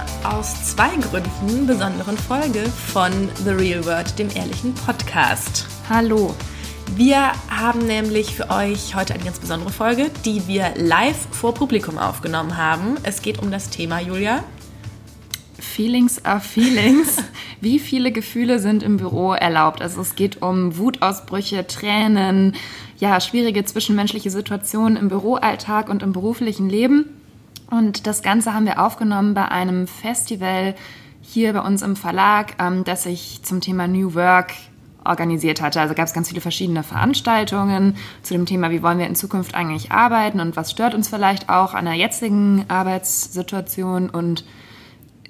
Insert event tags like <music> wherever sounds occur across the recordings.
Einer aus zwei Gründen besonderen Folge von The Real World, dem ehrlichen Podcast. Hallo. Wir haben nämlich für euch heute eine ganz besondere Folge, die wir live vor Publikum aufgenommen haben. Es geht um das Thema, Julia. Feelings are Feelings. <laughs> Wie viele Gefühle sind im Büro erlaubt? Also es geht um Wutausbrüche, Tränen, ja, schwierige zwischenmenschliche Situationen im Büroalltag und im beruflichen Leben. Und das Ganze haben wir aufgenommen bei einem Festival hier bei uns im Verlag, ähm, das sich zum Thema New Work organisiert hatte. Also gab es ganz viele verschiedene Veranstaltungen zu dem Thema, wie wollen wir in Zukunft eigentlich arbeiten und was stört uns vielleicht auch an der jetzigen Arbeitssituation und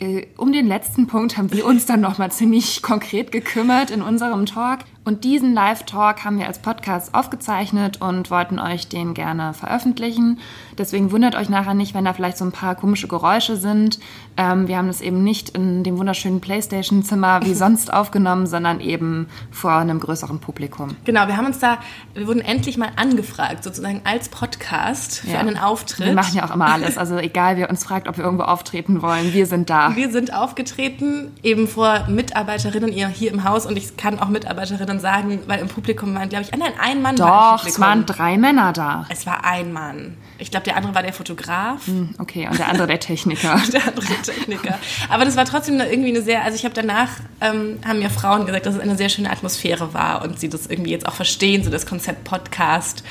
äh, um den letzten Punkt haben wir uns dann nochmal ziemlich konkret gekümmert in unserem Talk. Und diesen Live-Talk haben wir als Podcast aufgezeichnet und wollten euch den gerne veröffentlichen. Deswegen wundert euch nachher nicht, wenn da vielleicht so ein paar komische Geräusche sind. Ähm, wir haben das eben nicht in dem wunderschönen Playstation-Zimmer wie <laughs> sonst aufgenommen, sondern eben vor einem größeren Publikum. Genau, wir haben uns da, wir wurden endlich mal angefragt, sozusagen als Podcast für ja. einen Auftritt. Wir machen ja auch immer alles. Also egal, wer uns fragt, ob wir irgendwo auftreten wollen, wir sind da. Wir sind aufgetreten, eben vor Mitarbeiterinnen hier im Haus und ich kann auch Mitarbeiterinnen sagen, weil im Publikum waren, glaube ich, nein, ein Mann Doch, war es waren drei Männer da. Es war ein Mann. Ich glaube, der andere war der Fotograf. Hm, okay, und der andere der Techniker. <laughs> der andere der Techniker. Aber das war trotzdem irgendwie eine sehr, also ich habe danach, ähm, haben mir Frauen gesagt, dass es eine sehr schöne Atmosphäre war und sie das irgendwie jetzt auch verstehen, so das Konzept Podcast.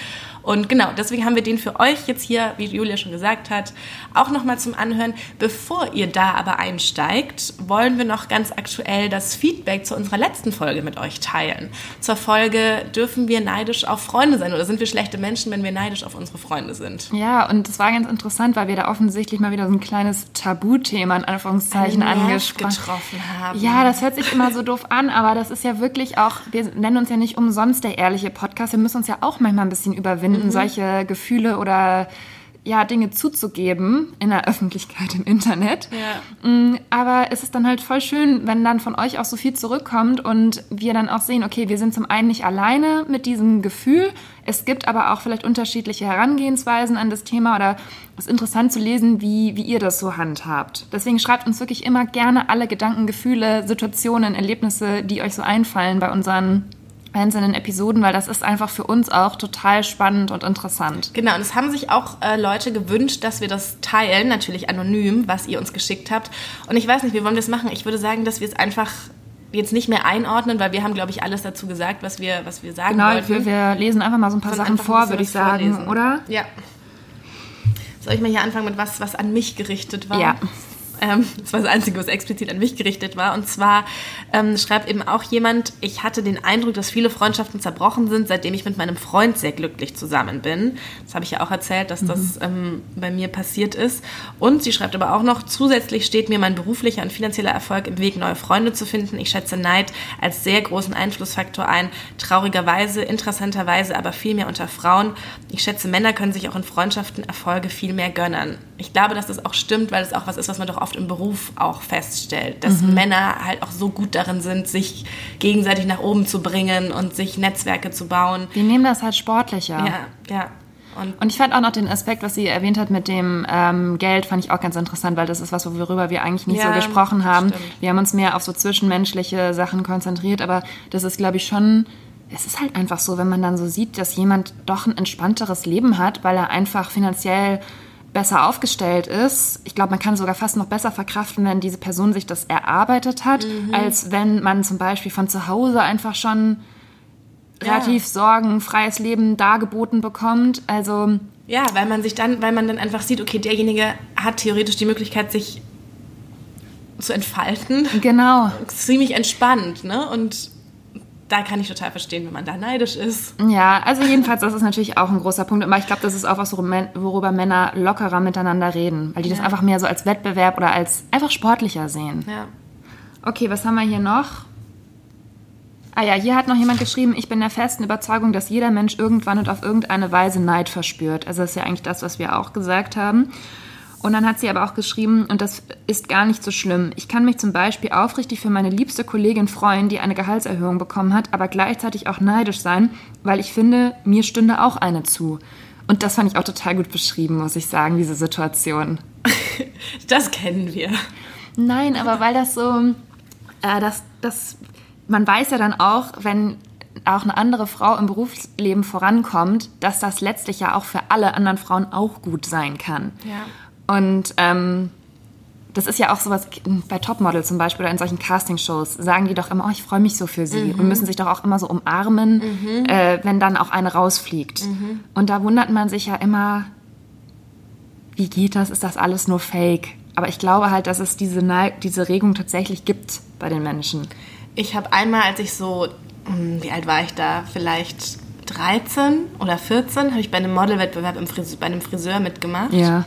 Und genau, deswegen haben wir den für euch jetzt hier, wie Julia schon gesagt hat, auch nochmal zum Anhören. Bevor ihr da aber einsteigt, wollen wir noch ganz aktuell das Feedback zu unserer letzten Folge mit euch teilen. Zur Folge dürfen wir neidisch auf Freunde sein oder sind wir schlechte Menschen, wenn wir neidisch auf unsere Freunde sind? Ja, und das war ganz interessant, weil wir da offensichtlich mal wieder so ein kleines Tabuthema in Anführungszeichen angesprochen haben. Ja, das hört sich immer so doof an, aber das ist ja wirklich auch, wir nennen uns ja nicht umsonst der ehrliche Podcast. Wir müssen uns ja auch manchmal ein bisschen überwinden, mhm. solche Gefühle oder ja, Dinge zuzugeben in der Öffentlichkeit im Internet. Ja. Mm, aber es ist dann halt voll schön, wenn dann von euch auch so viel zurückkommt und wir dann auch sehen, okay, wir sind zum einen nicht alleine mit diesem Gefühl. Es gibt aber auch vielleicht unterschiedliche Herangehensweisen an das Thema oder es ist interessant zu lesen, wie, wie ihr das so handhabt. Deswegen schreibt uns wirklich immer gerne alle Gedanken, Gefühle, Situationen, Erlebnisse, die euch so einfallen bei unseren einzelnen Episoden, weil das ist einfach für uns auch total spannend und interessant. Genau, und es haben sich auch äh, Leute gewünscht, dass wir das teilen, natürlich anonym, was ihr uns geschickt habt. Und ich weiß nicht, wie wollen wir das machen? Ich würde sagen, dass wir es einfach jetzt nicht mehr einordnen, weil wir haben, glaube ich, alles dazu gesagt, was wir, was wir sagen genau, wollten. Genau, wir, wir, lesen einfach mal so ein paar Von Sachen vor, würde ich sagen, vorlesen. oder? Ja. Soll ich mal hier anfangen mit was, was an mich gerichtet war? Ja. Ähm, das war das Einzige, was explizit an mich gerichtet war. Und zwar ähm, schreibt eben auch jemand, ich hatte den Eindruck, dass viele Freundschaften zerbrochen sind, seitdem ich mit meinem Freund sehr glücklich zusammen bin. Das habe ich ja auch erzählt, dass mhm. das ähm, bei mir passiert ist. Und sie schreibt aber auch noch, zusätzlich steht mir mein beruflicher und finanzieller Erfolg im Weg, neue Freunde zu finden. Ich schätze Neid als sehr großen Einflussfaktor ein. Traurigerweise, interessanterweise, aber viel mehr unter Frauen. Ich schätze, Männer können sich auch in Freundschaften Erfolge viel mehr gönnen. Ich glaube, dass das auch stimmt, weil es auch was ist, was man doch oft oft im Beruf auch feststellt, dass mhm. Männer halt auch so gut darin sind, sich gegenseitig nach oben zu bringen und sich Netzwerke zu bauen. Die nehmen das halt sportlicher. Ja, ja. Und, und, ich fand auch noch den Aspekt, was sie erwähnt hat mit dem ähm, Geld, fand ich auch ganz interessant, weil das ist was, worüber wir eigentlich nicht ja, so gesprochen haben. Stimmt. Wir haben uns mehr auf so zwischenmenschliche Sachen konzentriert, aber das ist, glaube ich, schon es ist halt einfach so, wenn man dann so sieht, dass jemand doch ein entspannteres Leben hat, weil er einfach finanziell besser aufgestellt ist. Ich glaube, man kann sogar fast noch besser verkraften, wenn diese Person sich das erarbeitet hat, mhm. als wenn man zum Beispiel von zu Hause einfach schon ja. relativ sorgenfreies Leben dargeboten bekommt. Also ja, weil man sich dann, weil man dann einfach sieht, okay, derjenige hat theoretisch die Möglichkeit, sich zu entfalten. Genau. <laughs> Ziemlich entspannt, ne? Und da kann ich total verstehen, wenn man da neidisch ist. Ja, also jedenfalls, das ist natürlich auch ein großer Punkt. Aber ich glaube, das ist auch was, worüber Männer lockerer miteinander reden. Weil die ja. das einfach mehr so als Wettbewerb oder als einfach sportlicher sehen. Ja. Okay, was haben wir hier noch? Ah ja, hier hat noch jemand geschrieben, ich bin der festen Überzeugung, dass jeder Mensch irgendwann und auf irgendeine Weise Neid verspürt. Also das ist ja eigentlich das, was wir auch gesagt haben. Und dann hat sie aber auch geschrieben, und das ist gar nicht so schlimm. Ich kann mich zum Beispiel aufrichtig für meine liebste Kollegin freuen, die eine Gehaltserhöhung bekommen hat, aber gleichzeitig auch neidisch sein, weil ich finde, mir stünde auch eine zu. Und das fand ich auch total gut beschrieben, muss ich sagen, diese Situation. <laughs> das kennen wir. Nein, aber weil das so, äh, das, das, man weiß ja dann auch, wenn auch eine andere Frau im Berufsleben vorankommt, dass das letztlich ja auch für alle anderen Frauen auch gut sein kann. Ja. Und ähm, das ist ja auch sowas bei Topmodel zum Beispiel oder in solchen Castingshows, sagen die doch immer, oh, ich freue mich so für sie mhm. und müssen sich doch auch immer so umarmen, mhm. äh, wenn dann auch eine rausfliegt. Mhm. Und da wundert man sich ja immer, wie geht das? Ist das alles nur Fake? Aber ich glaube halt, dass es diese, diese Regung tatsächlich gibt bei den Menschen. Ich habe einmal, als ich so, hm, wie alt war ich da? Vielleicht 13 oder 14, habe ich bei einem Modelwettbewerb bei einem Friseur mitgemacht. Ja.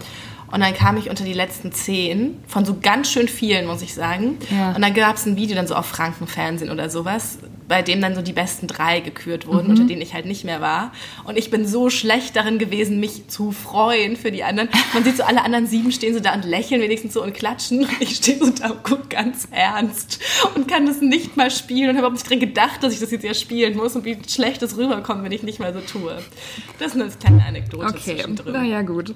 Und dann kam ich unter die letzten zehn, von so ganz schön vielen, muss ich sagen. Ja. Und dann gab es ein Video dann so auf Frankenfernsehen oder sowas, bei dem dann so die besten drei gekürt wurden, mhm. unter denen ich halt nicht mehr war. Und ich bin so schlecht darin gewesen, mich zu freuen für die anderen. Man sieht so, alle anderen sieben stehen so da und lächeln wenigstens so und klatschen. Und <laughs> ich stehe so da und gucke ganz ernst und kann das nicht mal spielen und habe auch nicht dran gedacht, dass ich das jetzt ja spielen muss und wie schlecht das rüberkommt, wenn ich nicht mal so tue. Das ist eine kleine Anekdote okay. zwischendrin. Na ja, gut.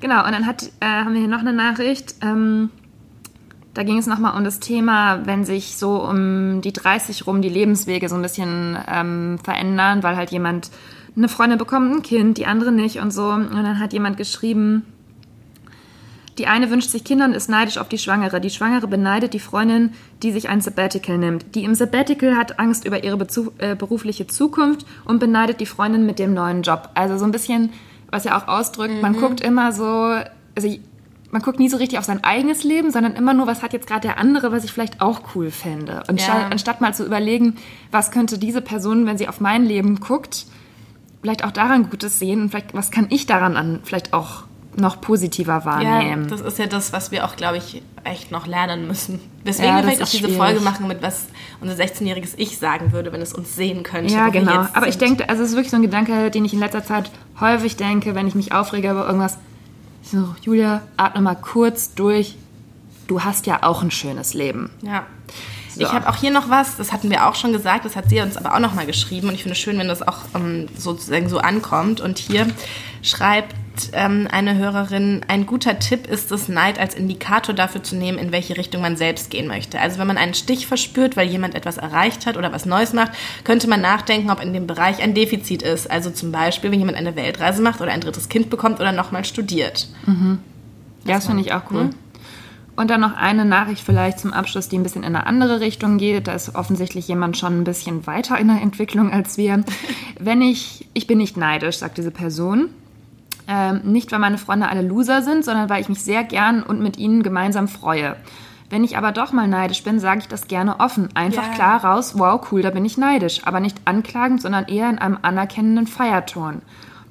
Genau, und dann hat, äh, haben wir hier noch eine Nachricht. Ähm, da ging es nochmal um das Thema, wenn sich so um die 30 rum die Lebenswege so ein bisschen ähm, verändern, weil halt jemand eine Freundin bekommt, ein Kind, die andere nicht und so. Und dann hat jemand geschrieben, die eine wünscht sich Kinder und ist neidisch auf die Schwangere. Die Schwangere beneidet die Freundin, die sich ein Sabbatical nimmt. Die im Sabbatical hat Angst über ihre Bezu äh, berufliche Zukunft und beneidet die Freundin mit dem neuen Job. Also so ein bisschen was ja auch ausdrückt, mhm. man guckt immer so, also man guckt nie so richtig auf sein eigenes Leben, sondern immer nur, was hat jetzt gerade der andere, was ich vielleicht auch cool fände. Und ja. anstatt mal zu überlegen, was könnte diese Person, wenn sie auf mein Leben guckt, vielleicht auch daran Gutes sehen und vielleicht, was kann ich daran an vielleicht auch noch positiver wahrnehmen. Ja, das ist ja das, was wir auch, glaube ich, echt noch lernen müssen. Deswegen ja, vielleicht auch diese schwierig. Folge machen mit was unser 16-jähriges Ich sagen würde, wenn es uns sehen könnte. Ja, genau. Aber ich denke, also es ist wirklich so ein Gedanke, den ich in letzter Zeit häufig denke, wenn ich mich aufrege über irgendwas. So, Julia, atme mal kurz durch. Du hast ja auch ein schönes Leben. Ja. So. Ich habe auch hier noch was, das hatten wir auch schon gesagt, das hat sie uns aber auch noch mal geschrieben und ich finde es schön, wenn das auch ähm, sozusagen so ankommt. Und hier schreibt ähm, eine Hörerin, ein guter Tipp ist es, Neid als Indikator dafür zu nehmen, in welche Richtung man selbst gehen möchte. Also wenn man einen Stich verspürt, weil jemand etwas erreicht hat oder was Neues macht, könnte man nachdenken, ob in dem Bereich ein Defizit ist. Also zum Beispiel, wenn jemand eine Weltreise macht oder ein drittes Kind bekommt oder nochmal studiert. Mhm. Ja, das finde ich auch cool. Hm? Und dann noch eine Nachricht vielleicht zum Abschluss, die ein bisschen in eine andere Richtung geht. Da ist offensichtlich jemand schon ein bisschen weiter in der Entwicklung als wir. <laughs> Wenn ich, ich bin nicht neidisch, sagt diese Person. Ähm, nicht, weil meine Freunde alle Loser sind, sondern weil ich mich sehr gern und mit ihnen gemeinsam freue. Wenn ich aber doch mal neidisch bin, sage ich das gerne offen. Einfach yeah. klar raus, wow, cool, da bin ich neidisch. Aber nicht anklagend, sondern eher in einem anerkennenden Feierton.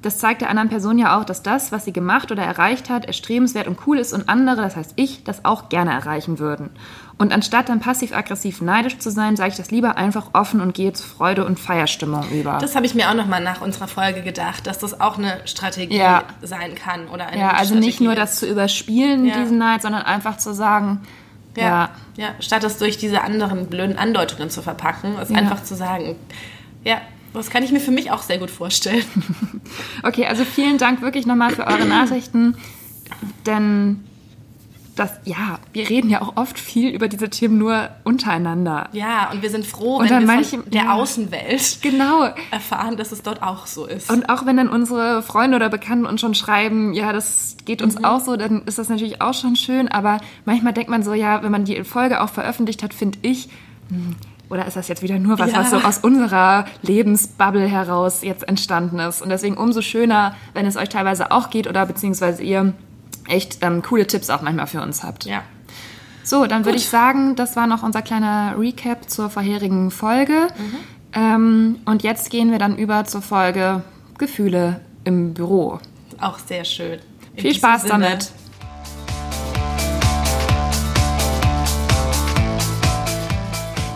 Das zeigt der anderen Person ja auch, dass das, was sie gemacht oder erreicht hat, erstrebenswert und cool ist und andere, das heißt ich, das auch gerne erreichen würden. Und anstatt dann passiv-aggressiv neidisch zu sein, sage ich das lieber einfach offen und gehe zu Freude und Feierstimmung über. Das habe ich mir auch nochmal nach unserer Folge gedacht, dass das auch eine Strategie ja. sein kann. Oder eine ja, also Strategie nicht nur das zu überspielen, ja. diesen Neid, sondern einfach zu sagen, ja, ja, ja. statt es durch diese anderen blöden Andeutungen zu verpacken, ist einfach zu sagen, ja, das kann ich mir für mich auch sehr gut vorstellen. <laughs> Okay, also vielen Dank wirklich nochmal für eure Nachrichten, denn das, ja, wir reden ja auch oft viel über diese Themen nur untereinander. Ja, und wir sind froh, und wenn wir manche, von der ja, Außenwelt genau. erfahren, dass es dort auch so ist. Und auch wenn dann unsere Freunde oder Bekannten uns schon schreiben, ja, das geht uns mhm. auch so, dann ist das natürlich auch schon schön, aber manchmal denkt man so, ja, wenn man die Folge auch veröffentlicht hat, finde ich, hm, oder ist das jetzt wieder nur was, ja. was so aus unserer Lebensbubble heraus jetzt entstanden ist? Und deswegen umso schöner, wenn es euch teilweise auch geht oder beziehungsweise ihr echt ähm, coole Tipps auch manchmal für uns habt. Ja. So, dann würde ich sagen, das war noch unser kleiner Recap zur vorherigen Folge. Mhm. Ähm, und jetzt gehen wir dann über zur Folge Gefühle im Büro. Auch sehr schön. In Viel Spaß Sinne. damit.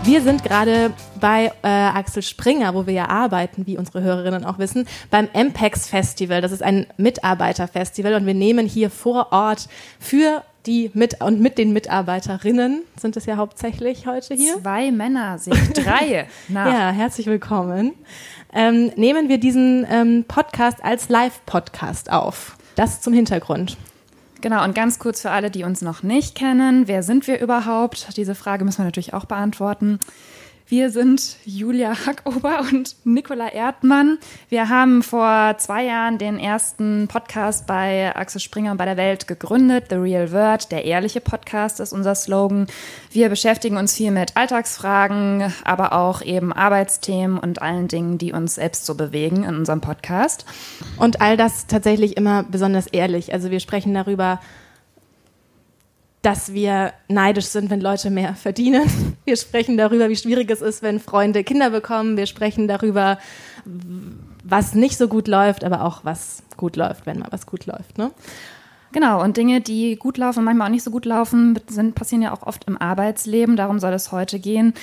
Wir sind gerade bei äh, Axel Springer, wo wir ja arbeiten, wie unsere Hörerinnen auch wissen, beim MPEX Festival. Das ist ein Mitarbeiterfestival und wir nehmen hier vor Ort für die mit und mit den Mitarbeiterinnen sind es ja hauptsächlich heute hier. Zwei Männer, sich drei. <laughs> ja, herzlich willkommen. Ähm, nehmen wir diesen ähm, Podcast als Live-Podcast auf. Das zum Hintergrund. Genau, und ganz kurz für alle, die uns noch nicht kennen, wer sind wir überhaupt? Diese Frage müssen wir natürlich auch beantworten. Wir sind Julia Hackober und Nicola Erdmann. Wir haben vor zwei Jahren den ersten Podcast bei Axel Springer und bei der Welt gegründet. The Real Word, der ehrliche Podcast ist unser Slogan. Wir beschäftigen uns viel mit Alltagsfragen, aber auch eben Arbeitsthemen und allen Dingen, die uns selbst so bewegen in unserem Podcast. Und all das tatsächlich immer besonders ehrlich. Also wir sprechen darüber, dass wir neidisch sind, wenn Leute mehr verdienen. <laughs> Wir sprechen darüber, wie schwierig es ist, wenn Freunde Kinder bekommen. Wir sprechen darüber, was nicht so gut läuft, aber auch was gut läuft, wenn mal was gut läuft. Ne? Genau, und Dinge, die gut laufen, manchmal auch nicht so gut laufen, sind, passieren ja auch oft im Arbeitsleben. Darum soll es heute gehen.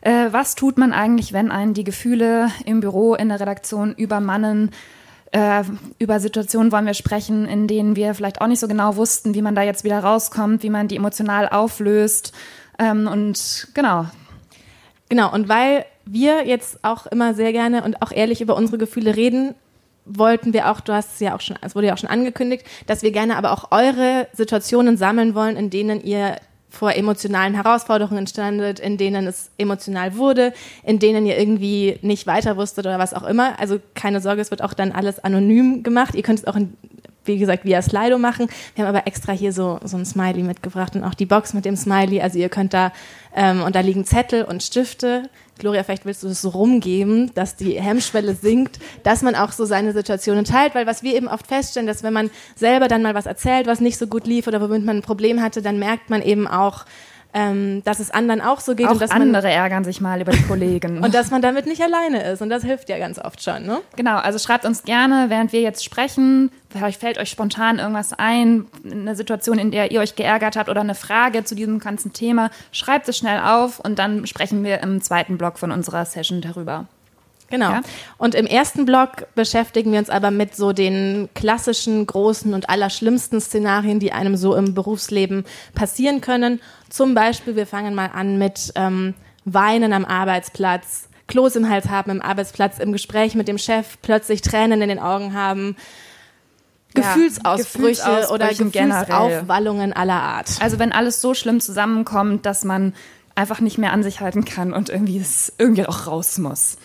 Äh, was tut man eigentlich, wenn einen die Gefühle im Büro, in der Redaktion übermannen? Äh, über Situationen wollen wir sprechen, in denen wir vielleicht auch nicht so genau wussten, wie man da jetzt wieder rauskommt, wie man die emotional auflöst. Ähm, und genau. Genau, und weil wir jetzt auch immer sehr gerne und auch ehrlich über unsere Gefühle reden, wollten wir auch, du hast es ja auch schon, es wurde ja auch schon angekündigt, dass wir gerne aber auch eure Situationen sammeln wollen, in denen ihr vor emotionalen Herausforderungen standet, in denen es emotional wurde, in denen ihr irgendwie nicht weiter wusstet oder was auch immer. Also keine Sorge, es wird auch dann alles anonym gemacht. Ihr könnt es auch, in, wie gesagt, via Slido machen. Wir haben aber extra hier so, so ein Smiley mitgebracht und auch die Box mit dem Smiley. Also ihr könnt da, ähm, und da liegen Zettel und Stifte. Gloria, vielleicht willst du das so rumgeben, dass die Hemmschwelle sinkt, dass man auch so seine Situationen teilt, weil was wir eben oft feststellen, dass wenn man selber dann mal was erzählt, was nicht so gut lief oder womit man ein Problem hatte, dann merkt man eben auch, ähm, dass es anderen auch so geht. Auch und dass andere man, ärgern sich mal über die Kollegen. <laughs> und dass man damit nicht alleine ist. Und das hilft ja ganz oft schon. Ne? Genau, also schreibt uns gerne, während wir jetzt sprechen, vielleicht fällt euch spontan irgendwas ein, eine Situation, in der ihr euch geärgert habt oder eine Frage zu diesem ganzen Thema. Schreibt es schnell auf und dann sprechen wir im zweiten Block von unserer Session darüber. Genau. Ja? Und im ersten Block beschäftigen wir uns aber mit so den klassischen, großen und allerschlimmsten Szenarien, die einem so im Berufsleben passieren können. Zum Beispiel, wir fangen mal an mit ähm, Weinen am Arbeitsplatz, Kloß im Hals haben im Arbeitsplatz, im Gespräch mit dem Chef, plötzlich Tränen in den Augen haben. Gefühlsausbrüche, ja, Gefühlsausbrüche oder Gefühlsaufwallungen aller Art. Also wenn alles so schlimm zusammenkommt, dass man einfach nicht mehr an sich halten kann und irgendwie es irgendwie auch raus muss.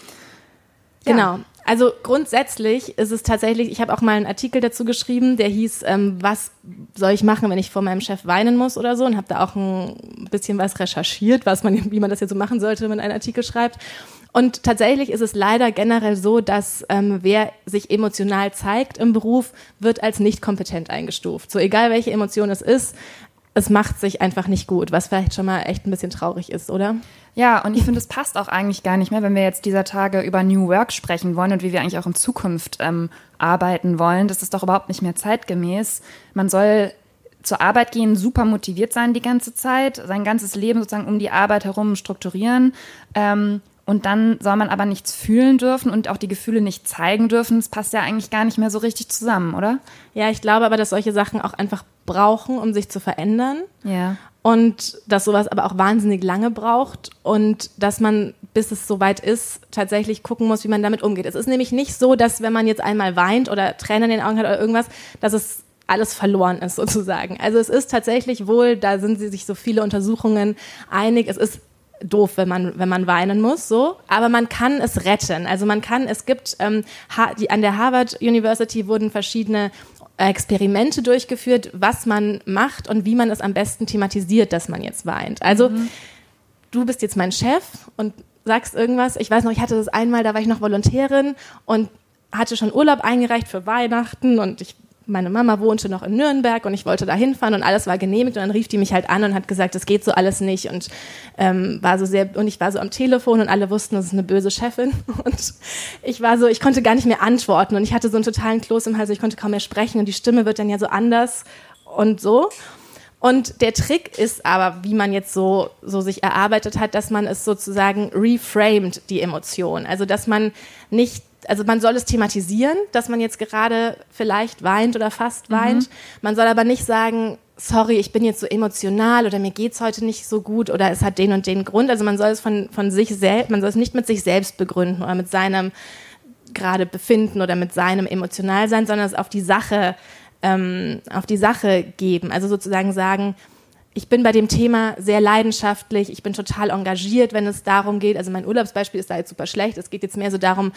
Genau. Also grundsätzlich ist es tatsächlich, ich habe auch mal einen Artikel dazu geschrieben, der hieß, ähm, was soll ich machen, wenn ich vor meinem Chef weinen muss oder so und habe da auch ein bisschen was recherchiert, was man, wie man das jetzt so machen sollte, wenn man einen Artikel schreibt. Und tatsächlich ist es leider generell so, dass ähm, wer sich emotional zeigt im Beruf, wird als nicht kompetent eingestuft. So egal welche Emotion es ist, es macht sich einfach nicht gut, was vielleicht schon mal echt ein bisschen traurig ist, oder? Ja, und ich finde, es passt auch eigentlich gar nicht mehr, wenn wir jetzt dieser Tage über New Work sprechen wollen und wie wir eigentlich auch in Zukunft ähm, arbeiten wollen. Das ist doch überhaupt nicht mehr zeitgemäß. Man soll zur Arbeit gehen, super motiviert sein die ganze Zeit, sein ganzes Leben sozusagen um die Arbeit herum strukturieren. Ähm, und dann soll man aber nichts fühlen dürfen und auch die Gefühle nicht zeigen dürfen. Das passt ja eigentlich gar nicht mehr so richtig zusammen, oder? Ja, ich glaube aber, dass solche Sachen auch einfach brauchen, um sich zu verändern. Ja. Und dass sowas aber auch wahnsinnig lange braucht und dass man, bis es soweit ist, tatsächlich gucken muss, wie man damit umgeht. Es ist nämlich nicht so, dass wenn man jetzt einmal weint oder Tränen in den Augen hat oder irgendwas, dass es alles verloren ist <laughs> sozusagen. Also es ist tatsächlich wohl, da sind sich so viele Untersuchungen einig, es ist doof, wenn man, wenn man weinen muss, so. Aber man kann es retten. Also man kann, es gibt, ähm, die, an der Harvard University wurden verschiedene Experimente durchgeführt, was man macht und wie man es am besten thematisiert, dass man jetzt weint. Also, mhm. du bist jetzt mein Chef und sagst irgendwas. Ich weiß noch, ich hatte das einmal, da war ich noch Volontärin und hatte schon Urlaub eingereicht für Weihnachten und ich meine Mama wohnte noch in Nürnberg und ich wollte da hinfahren und alles war genehmigt und dann rief die mich halt an und hat gesagt, das geht so alles nicht und ähm, war so sehr und ich war so am Telefon und alle wussten, das ist eine böse Chefin <laughs> und ich war so, ich konnte gar nicht mehr antworten und ich hatte so einen totalen Kloß im Hals, ich konnte kaum mehr sprechen und die Stimme wird dann ja so anders und so. Und der Trick ist aber, wie man jetzt so, so sich erarbeitet hat, dass man es sozusagen reframed, die Emotion. Also, dass man nicht also man soll es thematisieren, dass man jetzt gerade vielleicht weint oder fast weint. Mhm. Man soll aber nicht sagen, sorry, ich bin jetzt so emotional oder mir geht's heute nicht so gut oder es hat den und den Grund. Also man soll es von, von sich selbst, man soll es nicht mit sich selbst begründen oder mit seinem gerade Befinden oder mit seinem Emotionalsein, sondern es auf die Sache, ähm, auf die Sache geben. Also sozusagen sagen, ich bin bei dem Thema sehr leidenschaftlich, ich bin total engagiert, wenn es darum geht. Also mein Urlaubsbeispiel ist da jetzt super schlecht. Es geht jetzt mehr so darum,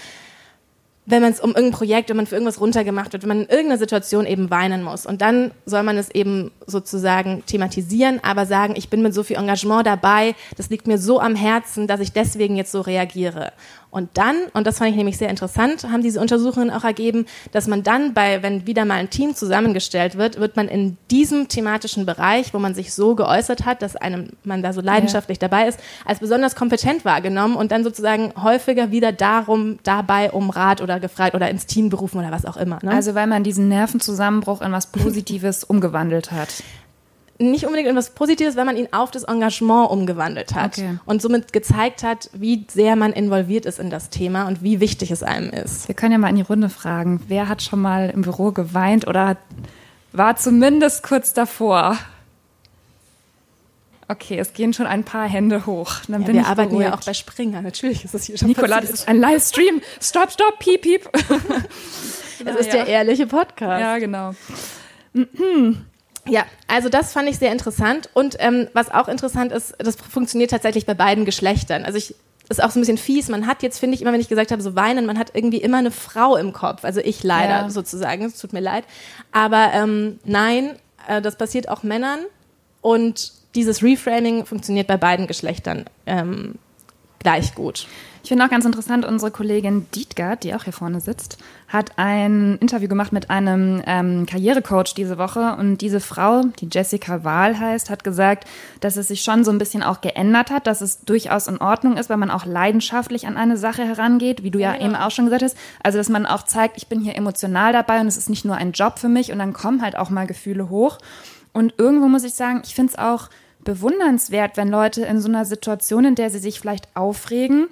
wenn man es um irgendein Projekt, wenn man für irgendwas runtergemacht wird, wenn man in irgendeiner Situation eben weinen muss. Und dann soll man es eben sozusagen thematisieren, aber sagen, ich bin mit so viel Engagement dabei, das liegt mir so am Herzen, dass ich deswegen jetzt so reagiere. Und dann, und das fand ich nämlich sehr interessant, haben diese Untersuchungen auch ergeben, dass man dann bei, wenn wieder mal ein Team zusammengestellt wird, wird man in diesem thematischen Bereich, wo man sich so geäußert hat, dass einem man da so leidenschaftlich ja. dabei ist, als besonders kompetent wahrgenommen und dann sozusagen häufiger wieder darum, dabei um Rat oder gefragt oder ins Team berufen oder was auch immer. Ne? Also weil man diesen Nervenzusammenbruch in was Positives <laughs> umgewandelt hat nicht unbedingt etwas Positives, wenn man ihn auf das Engagement umgewandelt hat okay. und somit gezeigt hat, wie sehr man involviert ist in das Thema und wie wichtig es einem ist. Wir können ja mal in die Runde fragen, wer hat schon mal im Büro geweint oder war zumindest kurz davor? Okay, es gehen schon ein paar Hände hoch. Dann ja, bin wir arbeiten beruhigt. ja auch bei Springer. Natürlich ist es hier schon Nicola, passiert. das ist ein Livestream. Stop, stop, piep, piep. <laughs> Das ist der ehrliche Podcast. Ja, genau. <clears throat> Ja, also das fand ich sehr interessant. Und ähm, was auch interessant ist, das funktioniert tatsächlich bei beiden Geschlechtern. Also ich ist auch so ein bisschen fies. Man hat jetzt, finde ich, immer wenn ich gesagt habe, so weinen, man hat irgendwie immer eine Frau im Kopf. Also ich leider ja. sozusagen. Es tut mir leid. Aber ähm, nein, äh, das passiert auch Männern. Und dieses Reframing funktioniert bei beiden Geschlechtern ähm, gleich gut. Ich finde auch ganz interessant, unsere Kollegin Dietgard, die auch hier vorne sitzt, hat ein Interview gemacht mit einem ähm, Karrierecoach diese Woche. Und diese Frau, die Jessica Wahl heißt, hat gesagt, dass es sich schon so ein bisschen auch geändert hat, dass es durchaus in Ordnung ist, wenn man auch leidenschaftlich an eine Sache herangeht, wie du ja, ja eben auch schon gesagt hast. Also, dass man auch zeigt, ich bin hier emotional dabei und es ist nicht nur ein Job für mich und dann kommen halt auch mal Gefühle hoch. Und irgendwo muss ich sagen, ich finde es auch bewundernswert, wenn Leute in so einer Situation, in der sie sich vielleicht aufregen,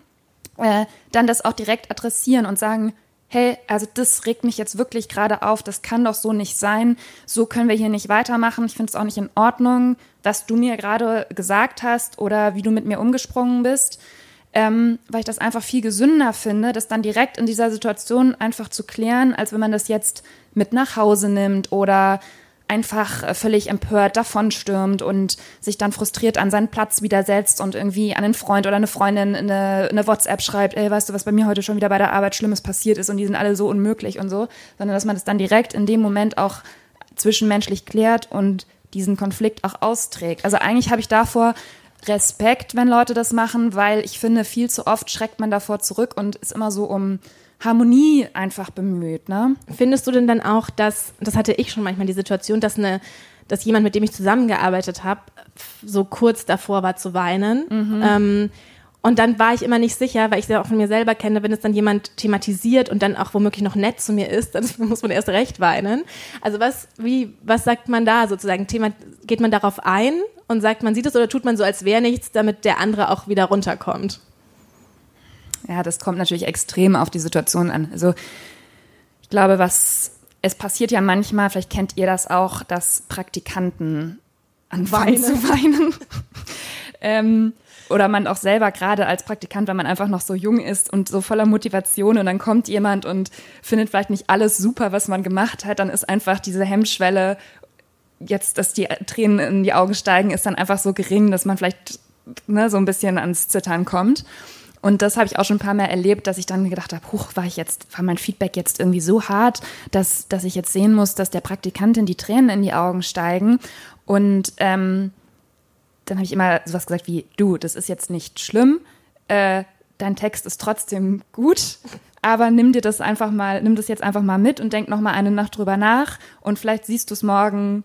äh, dann das auch direkt adressieren und sagen, hey, also das regt mich jetzt wirklich gerade auf, das kann doch so nicht sein, so können wir hier nicht weitermachen, ich finde es auch nicht in Ordnung, was du mir gerade gesagt hast oder wie du mit mir umgesprungen bist, ähm, weil ich das einfach viel gesünder finde, das dann direkt in dieser Situation einfach zu klären, als wenn man das jetzt mit nach Hause nimmt oder einfach äh, völlig empört davonstürmt und sich dann frustriert an seinen Platz widersetzt und irgendwie an einen Freund oder eine Freundin eine, eine WhatsApp schreibt, ey, weißt du, was bei mir heute schon wieder bei der Arbeit Schlimmes passiert ist und die sind alle so unmöglich und so, sondern dass man das dann direkt in dem Moment auch zwischenmenschlich klärt und diesen Konflikt auch austrägt. Also eigentlich habe ich davor Respekt, wenn Leute das machen, weil ich finde, viel zu oft schreckt man davor zurück und ist immer so um Harmonie einfach bemüht. Ne? Findest du denn dann auch, dass, das hatte ich schon manchmal die Situation, dass eine dass jemand, mit dem ich zusammengearbeitet habe, so kurz davor war zu weinen. Mhm. Ähm, und dann war ich immer nicht sicher, weil ich es ja auch von mir selber kenne, wenn es dann jemand thematisiert und dann auch womöglich noch nett zu mir ist, <laughs> dann muss man erst recht weinen. Also was, wie, was sagt man da sozusagen? Thema, geht man darauf ein und sagt, man sieht es oder tut man so, als wäre nichts, damit der andere auch wieder runterkommt? Ja, das kommt natürlich extrem auf die Situation an. Also ich glaube, was es passiert ja manchmal, vielleicht kennt ihr das auch, dass Praktikanten anfangen zu weinen. <laughs> ähm, oder man auch selber gerade als Praktikant, wenn man einfach noch so jung ist und so voller Motivation und dann kommt jemand und findet vielleicht nicht alles super, was man gemacht hat, dann ist einfach diese Hemmschwelle, jetzt, dass die Tränen in die Augen steigen, ist dann einfach so gering, dass man vielleicht ne, so ein bisschen ans Zittern kommt. Und das habe ich auch schon ein paar Mal erlebt, dass ich dann gedacht habe, huch, war ich jetzt, war mein Feedback jetzt irgendwie so hart, dass, dass ich jetzt sehen muss, dass der Praktikantin die Tränen in die Augen steigen. Und ähm, dann habe ich immer sowas gesagt wie, du, das ist jetzt nicht schlimm, äh, dein Text ist trotzdem gut, aber nimm dir das einfach mal, nimm das jetzt einfach mal mit und denk noch mal eine Nacht drüber nach und vielleicht siehst du es morgen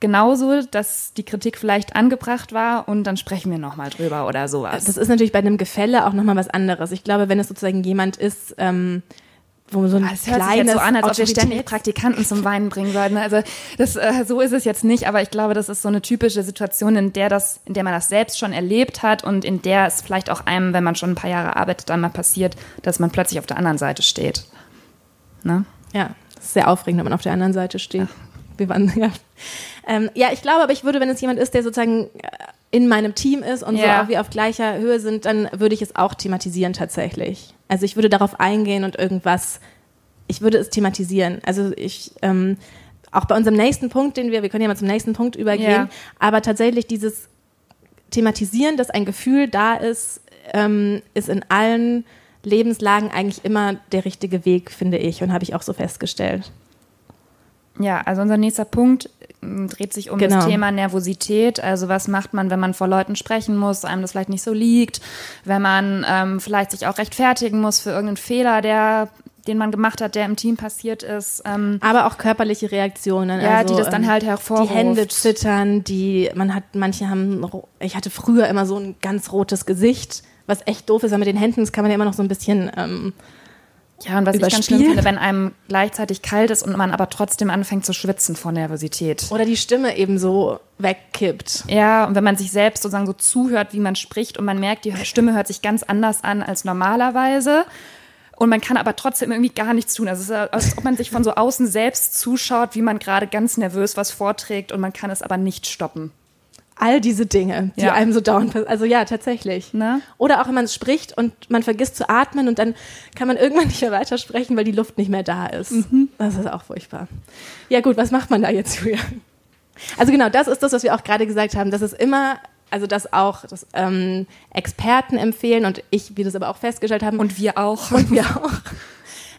genauso, dass die Kritik vielleicht angebracht war und dann sprechen wir nochmal drüber oder sowas. Das ist natürlich bei einem Gefälle auch nochmal was anderes. Ich glaube, wenn es sozusagen jemand ist, ähm, wo so ein das hört sich jetzt so an, als ob wir ständig Praktikanten zum Weinen bringen sollten. Also das, äh, so ist es jetzt nicht, aber ich glaube, das ist so eine typische Situation, in der das, in der man das selbst schon erlebt hat und in der es vielleicht auch einem, wenn man schon ein paar Jahre arbeitet, dann mal passiert, dass man plötzlich auf der anderen Seite steht. Ne? Ja, das ist sehr aufregend, wenn man auf der anderen Seite steht. Ja. Wir waren, <laughs> ja. Ähm, ja, ich glaube, aber ich würde, wenn es jemand ist, der sozusagen äh, in meinem Team ist und ja. so auch wir auf gleicher Höhe sind, dann würde ich es auch thematisieren tatsächlich. Also ich würde darauf eingehen und irgendwas, ich würde es thematisieren. Also ich, ähm, auch bei unserem nächsten Punkt, den wir, wir können ja mal zum nächsten Punkt übergehen, ja. aber tatsächlich dieses Thematisieren, dass ein Gefühl da ist, ähm, ist in allen Lebenslagen eigentlich immer der richtige Weg, finde ich, und habe ich auch so festgestellt. Ja, also unser nächster Punkt dreht sich um genau. das Thema Nervosität. Also was macht man, wenn man vor Leuten sprechen muss, einem das vielleicht nicht so liegt, wenn man ähm, vielleicht sich auch rechtfertigen muss für irgendeinen Fehler, der den man gemacht hat, der im Team passiert ist. Ähm, Aber auch körperliche Reaktionen. Ja, also, die das dann ähm, halt hervorruft. Die Hände zittern, die, man hat, manche haben, ich hatte früher immer so ein ganz rotes Gesicht, was echt doof ist, weil mit den Händen, das kann man ja immer noch so ein bisschen ähm, ja, und was ich ganz schlimm finde, wenn einem gleichzeitig kalt ist und man aber trotzdem anfängt zu schwitzen vor Nervosität. Oder die Stimme eben so wegkippt. Ja, und wenn man sich selbst sozusagen so zuhört, wie man spricht und man merkt, die Stimme hört sich ganz anders an als normalerweise. Und man kann aber trotzdem irgendwie gar nichts tun. Also es ist, als ob man sich von so außen selbst zuschaut, wie man gerade ganz nervös was vorträgt und man kann es aber nicht stoppen all diese Dinge, die ja. einem so dauernd passieren. Also ja, tatsächlich. Ne? Oder auch wenn man spricht und man vergisst zu atmen und dann kann man irgendwann <laughs> nicht mehr weitersprechen, weil die Luft nicht mehr da ist. Mhm. Das ist auch furchtbar. Ja gut, was macht man da jetzt, Julia? Also genau, das ist das, was wir auch gerade gesagt haben. Das ist immer also das auch das, ähm, Experten empfehlen und ich, wie das aber auch festgestellt haben. Und wir auch. Und wir auch.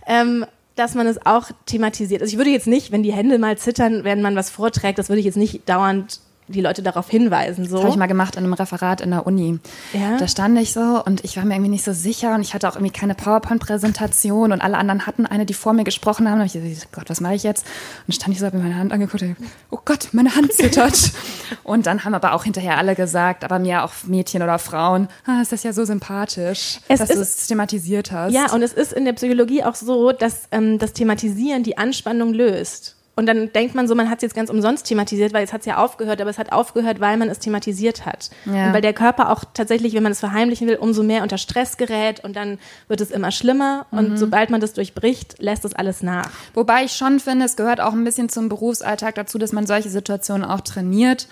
ähm, dass man es auch thematisiert. Also ich würde jetzt nicht, wenn die Hände mal zittern, wenn man was vorträgt, das würde ich jetzt nicht dauernd die Leute darauf hinweisen. So. Das habe ich mal gemacht in einem Referat in der Uni. Ja? Da stand ich so und ich war mir irgendwie nicht so sicher und ich hatte auch irgendwie keine PowerPoint-Präsentation und alle anderen hatten eine, die vor mir gesprochen haben. Und ich dachte, Gott, was mache ich jetzt? Und stand ich so, habe mir meine Hand angeguckt und oh Gott, meine Hand zittert. <laughs> und dann haben aber auch hinterher alle gesagt, aber mir auch Mädchen oder Frauen, ah, ist das ja so sympathisch, es dass du es thematisiert hast. Ja, und es ist in der Psychologie auch so, dass ähm, das Thematisieren die Anspannung löst. Und dann denkt man so, man hat es jetzt ganz umsonst thematisiert, weil jetzt hat es ja aufgehört, aber es hat aufgehört, weil man es thematisiert hat. Ja. Und weil der Körper auch tatsächlich, wenn man es verheimlichen will, umso mehr unter Stress gerät und dann wird es immer schlimmer. Mhm. Und sobald man das durchbricht, lässt es alles nach. Wobei ich schon finde, es gehört auch ein bisschen zum Berufsalltag dazu, dass man solche Situationen auch trainiert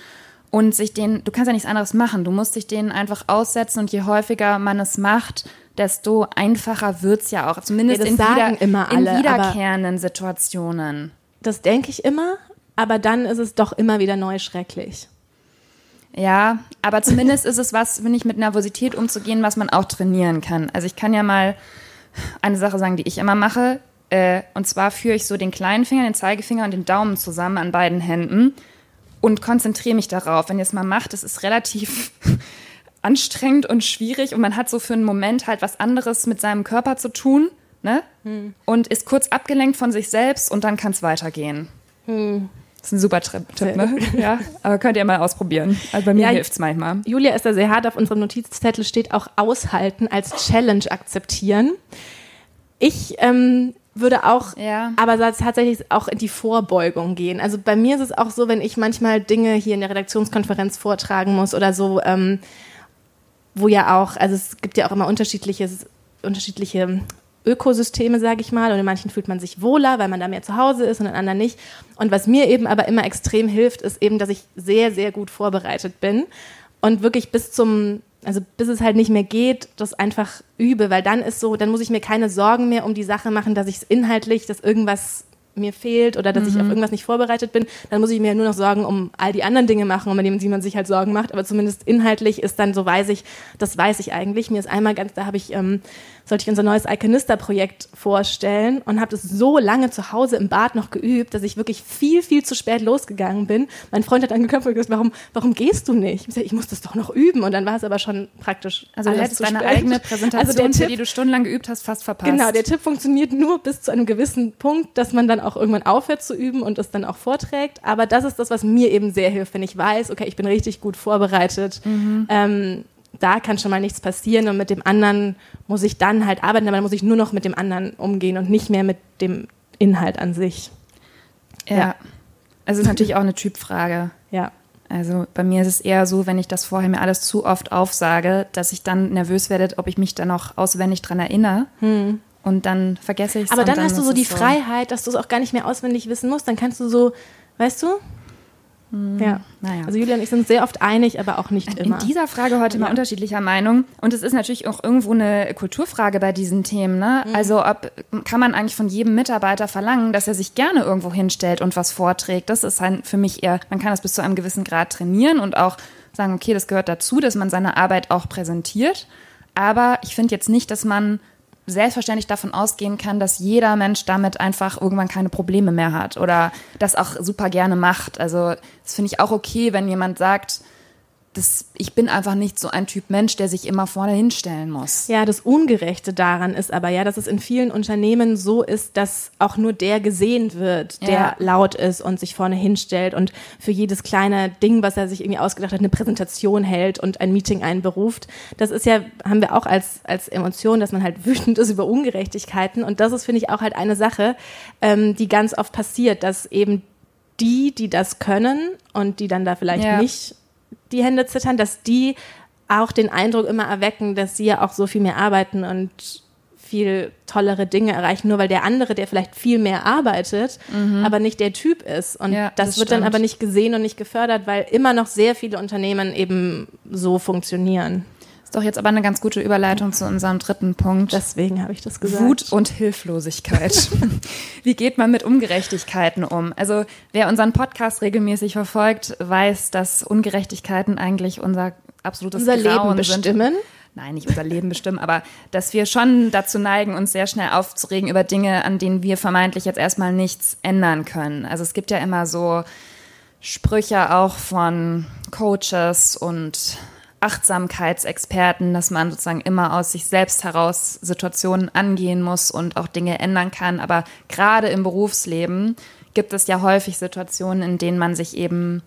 und sich den, du kannst ja nichts anderes machen. Du musst dich denen einfach aussetzen und je häufiger man es macht, desto einfacher wird es ja auch. Zumindest ja, in, wieder, alle, in wiederkehrenden Situationen. Das denke ich immer, aber dann ist es doch immer wieder neu schrecklich. Ja, aber zumindest ist es was, wenn ich mit Nervosität umzugehen, was man auch trainieren kann. Also ich kann ja mal eine Sache sagen, die ich immer mache. Äh, und zwar führe ich so den kleinen Finger, den Zeigefinger und den Daumen zusammen an beiden Händen und konzentriere mich darauf. Wenn ihr es mal macht, es ist relativ <laughs> anstrengend und schwierig und man hat so für einen Moment halt was anderes mit seinem Körper zu tun ne? Hm. Und ist kurz abgelenkt von sich selbst und dann kann es weitergehen. Hm. Das ist ein super Tipp, ne? Ja, <laughs> aber könnt ihr mal ausprobieren. Also bei mir ja, hilft es manchmal. Julia ist da sehr hart. Auf unserem Notizzettel steht auch aushalten als Challenge akzeptieren. Ich ähm, würde auch, ja. aber tatsächlich auch in die Vorbeugung gehen. Also bei mir ist es auch so, wenn ich manchmal Dinge hier in der Redaktionskonferenz vortragen muss oder so, ähm, wo ja auch, also es gibt ja auch immer unterschiedliche, unterschiedliche Ökosysteme, sage ich mal. Und in manchen fühlt man sich wohler, weil man da mehr zu Hause ist und in anderen nicht. Und was mir eben aber immer extrem hilft, ist eben, dass ich sehr, sehr gut vorbereitet bin und wirklich bis zum, also bis es halt nicht mehr geht, das einfach übe, weil dann ist so, dann muss ich mir keine Sorgen mehr um die Sache machen, dass ich es inhaltlich, dass irgendwas mir fehlt oder dass mhm. ich auf mhm. irgendwas nicht vorbereitet bin, dann muss ich mir nur noch Sorgen um all die anderen Dinge machen, um die man sich halt Sorgen macht. Aber zumindest inhaltlich ist dann so weiß ich, das weiß ich eigentlich. Mir ist einmal ganz, da habe ich ähm, sollte ich unser neues Alkenister-Projekt vorstellen und habe das so lange zu Hause im Bad noch geübt, dass ich wirklich viel, viel zu spät losgegangen bin. Mein Freund hat angeköpft und gesagt, warum, warum gehst du nicht? Ich, gesagt, ich muss das doch noch üben und dann war es aber schon praktisch Also du hättest deine spät. eigene Präsentation, also der Tipp, die du stundenlang geübt hast, fast verpasst. Genau, der Tipp funktioniert nur bis zu einem gewissen Punkt, dass man dann auch irgendwann aufhört zu üben und es dann auch vorträgt. Aber das ist das, was mir eben sehr hilft, wenn ich weiß, okay, ich bin richtig gut vorbereitet. Mhm. Ähm, da kann schon mal nichts passieren und mit dem anderen muss ich dann halt arbeiten, aber dann muss ich nur noch mit dem anderen umgehen und nicht mehr mit dem Inhalt an sich. Ja. ja. Also ist natürlich auch eine Typfrage. <laughs> Ja. Also bei mir ist es eher so, wenn ich das vorher mir alles zu oft aufsage, dass ich dann nervös werde, ob ich mich dann auch auswendig dran erinnere. Hm. Und dann vergesse ich es. Aber dann, dann hast du so die so Freiheit, dass du es auch gar nicht mehr auswendig wissen musst. Dann kannst du so, weißt du, ja. Naja. Also Julia und ich sind sehr oft einig, aber auch nicht immer. In dieser Frage heute ja. mal unterschiedlicher Meinung. Und es ist natürlich auch irgendwo eine Kulturfrage bei diesen Themen. Ne? Mhm. Also ob kann man eigentlich von jedem Mitarbeiter verlangen, dass er sich gerne irgendwo hinstellt und was vorträgt. Das ist halt für mich eher, man kann das bis zu einem gewissen Grad trainieren und auch sagen, okay, das gehört dazu, dass man seine Arbeit auch präsentiert. Aber ich finde jetzt nicht, dass man selbstverständlich davon ausgehen kann, dass jeder Mensch damit einfach irgendwann keine Probleme mehr hat oder das auch super gerne macht. Also das finde ich auch okay, wenn jemand sagt, das, ich bin einfach nicht so ein Typ Mensch, der sich immer vorne hinstellen muss. Ja, das Ungerechte daran ist aber ja, dass es in vielen Unternehmen so ist, dass auch nur der gesehen wird, der ja. laut ist und sich vorne hinstellt und für jedes kleine Ding, was er sich irgendwie ausgedacht hat, eine Präsentation hält und ein Meeting einberuft. Das ist ja, haben wir auch als, als Emotion, dass man halt wütend ist <laughs> über Ungerechtigkeiten. Und das ist, finde ich, auch halt eine Sache, ähm, die ganz oft passiert, dass eben die, die das können und die dann da vielleicht ja. nicht die Hände zittern, dass die auch den Eindruck immer erwecken, dass sie ja auch so viel mehr arbeiten und viel tollere Dinge erreichen, nur weil der andere, der vielleicht viel mehr arbeitet, mhm. aber nicht der Typ ist. Und ja, das, das, wird stimmt. dann aber nicht gesehen und nicht gefördert, weil immer noch sehr viele Unternehmen eben so funktionieren. Ist doch jetzt aber eine ganz gute Überleitung zu unserem dritten Punkt. Deswegen habe ich das gesagt. Wut und Hilflosigkeit. <laughs> Wie geht man mit Ungerechtigkeiten um? Also wer unseren Podcast regelmäßig verfolgt, weiß, dass Ungerechtigkeiten eigentlich unser absolutes unser Grauen Leben bestimmen. Sind. Nein, nicht unser Leben bestimmen, aber dass wir schon dazu neigen, uns sehr schnell aufzuregen über Dinge, an denen wir vermeintlich jetzt erstmal nichts ändern können. Also es gibt ja immer so Sprüche auch von Coaches und Achtsamkeitsexperten, dass man sozusagen immer aus sich selbst heraus Situationen angehen muss und auch Dinge ändern kann. Aber gerade im Berufsleben gibt es ja häufig Situationen, in denen man sich eben,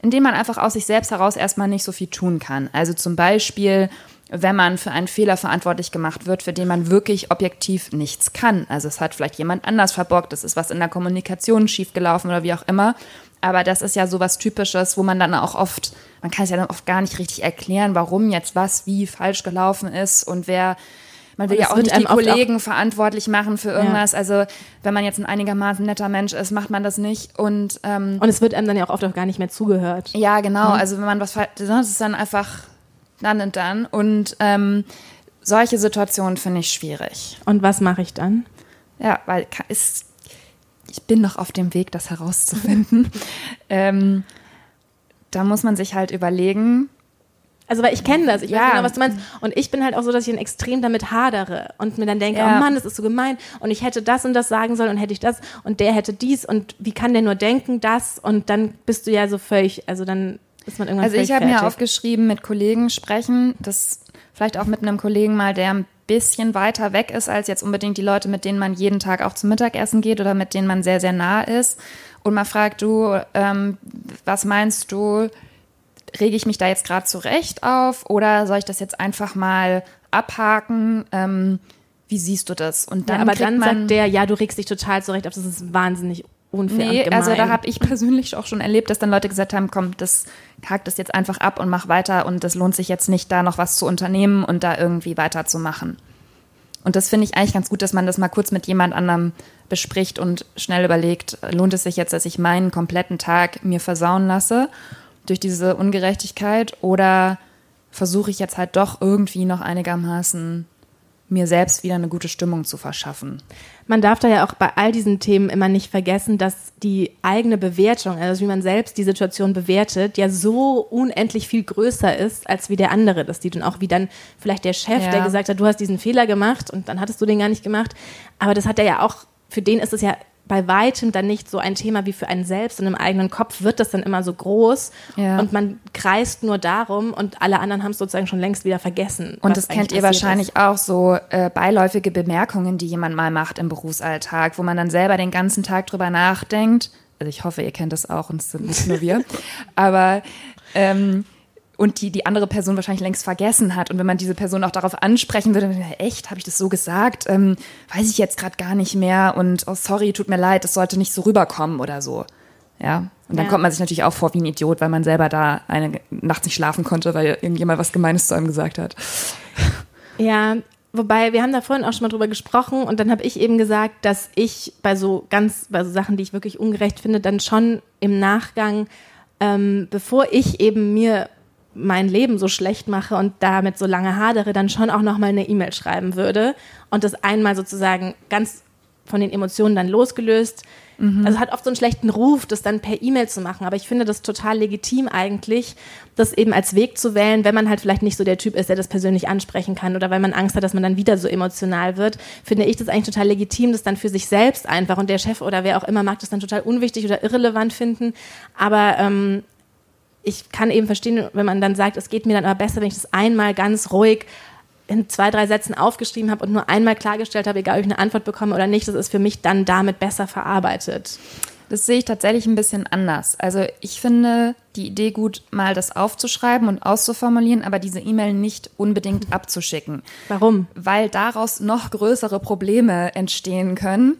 in denen man einfach aus sich selbst heraus erstmal nicht so viel tun kann. Also zum Beispiel, wenn man für einen Fehler verantwortlich gemacht wird, für den man wirklich objektiv nichts kann. Also es hat vielleicht jemand anders verbockt, es ist was in der Kommunikation schiefgelaufen oder wie auch immer. Aber das ist ja sowas Typisches, wo man dann auch oft, man kann es ja dann oft gar nicht richtig erklären, warum jetzt was wie falsch gelaufen ist und wer, man will ja auch nicht die Kollegen verantwortlich machen für irgendwas. Ja. Also wenn man jetzt ein einigermaßen netter Mensch ist, macht man das nicht. Und, ähm, und es wird einem dann ja auch oft auch gar nicht mehr zugehört. Ja, genau. Mhm. Also wenn man was, das ist dann einfach dann und dann. Und ähm, solche Situationen finde ich schwierig. Und was mache ich dann? Ja, weil es ich bin noch auf dem Weg, das herauszufinden. <laughs> ähm, da muss man sich halt überlegen. Also, weil ich kenne das, ich ja. weiß genau, was du meinst. Und ich bin halt auch so, dass ich dann extrem damit hadere und mir dann denke, ja. oh Mann, das ist so gemein und ich hätte das und das sagen sollen und hätte ich das und der hätte dies und wie kann der nur denken, das und dann bist du ja so völlig, also dann ist man irgendwann Also ich habe mir aufgeschrieben, mit Kollegen sprechen, das vielleicht auch mit einem Kollegen mal, der ein bisschen weiter weg ist als jetzt unbedingt die Leute, mit denen man jeden Tag auch zum Mittagessen geht oder mit denen man sehr, sehr nah ist. Und man fragt, du, ähm, was meinst du, rege ich mich da jetzt gerade zurecht auf oder soll ich das jetzt einfach mal abhaken? Ähm, wie siehst du das? Und dann ja, aber dann sagt der, ja, du regst dich total zurecht auf, das ist wahnsinnig unfair nee, also da habe ich persönlich auch schon erlebt, dass dann Leute gesagt haben, komm, das hakt das jetzt einfach ab und mach weiter und das lohnt sich jetzt nicht, da noch was zu unternehmen und da irgendwie weiterzumachen. Und das finde ich eigentlich ganz gut, dass man das mal kurz mit jemand anderem bespricht und schnell überlegt, lohnt es sich jetzt, dass ich meinen kompletten Tag mir versauen lasse durch diese Ungerechtigkeit oder versuche ich jetzt halt doch irgendwie noch einigermaßen mir selbst wieder eine gute Stimmung zu verschaffen. Man darf da ja auch bei all diesen Themen immer nicht vergessen, dass die eigene Bewertung, also wie man selbst die Situation bewertet, ja so unendlich viel größer ist, als wie der andere das sieht. Und auch wie dann vielleicht der Chef, ja. der gesagt hat, du hast diesen Fehler gemacht und dann hattest du den gar nicht gemacht. Aber das hat er ja auch, für den ist es ja bei weitem dann nicht so ein Thema wie für einen selbst und im eigenen Kopf wird das dann immer so groß ja. und man kreist nur darum und alle anderen haben es sozusagen schon längst wieder vergessen. Und das kennt ihr wahrscheinlich ist. auch so äh, beiläufige Bemerkungen, die jemand mal macht im Berufsalltag, wo man dann selber den ganzen Tag drüber nachdenkt. Also ich hoffe, ihr kennt das auch und es sind nicht nur wir. <laughs> Aber ähm, und die die andere Person wahrscheinlich längst vergessen hat. Und wenn man diese Person auch darauf ansprechen würde, dann, echt, habe ich das so gesagt? Ähm, weiß ich jetzt gerade gar nicht mehr und oh sorry, tut mir leid, das sollte nicht so rüberkommen oder so. Ja. Und dann ja. kommt man sich natürlich auch vor wie ein Idiot, weil man selber da eine Nacht nicht schlafen konnte, weil irgendjemand was Gemeines zu einem gesagt hat. Ja, wobei wir haben da vorhin auch schon mal drüber gesprochen und dann habe ich eben gesagt, dass ich bei so ganz, bei so Sachen, die ich wirklich ungerecht finde, dann schon im Nachgang, ähm, bevor ich eben mir mein Leben so schlecht mache und damit so lange hadere, dann schon auch nochmal eine E-Mail schreiben würde und das einmal sozusagen ganz von den Emotionen dann losgelöst Mhm. Also hat oft so einen schlechten Ruf, das dann per E-Mail zu machen. Aber ich finde das total legitim eigentlich, das eben als Weg zu wählen, wenn man halt vielleicht nicht so der Typ ist, der das persönlich ansprechen kann oder weil man Angst hat, dass man dann wieder so emotional wird, finde ich das eigentlich total legitim, das dann für sich selbst einfach und der Chef oder wer auch immer mag das dann total unwichtig oder irrelevant finden. Aber ähm, ich kann eben verstehen, wenn man dann sagt, es geht mir dann aber besser, wenn ich das einmal ganz ruhig in zwei, drei Sätzen aufgeschrieben habe und nur einmal klargestellt habe, egal ob ich eine Antwort bekomme oder nicht, das ist für mich dann damit besser verarbeitet. Das sehe ich tatsächlich ein bisschen anders. Also ich finde die Idee gut, mal das aufzuschreiben und auszuformulieren, aber diese E-Mail nicht unbedingt abzuschicken. Warum? Weil daraus noch größere Probleme entstehen können.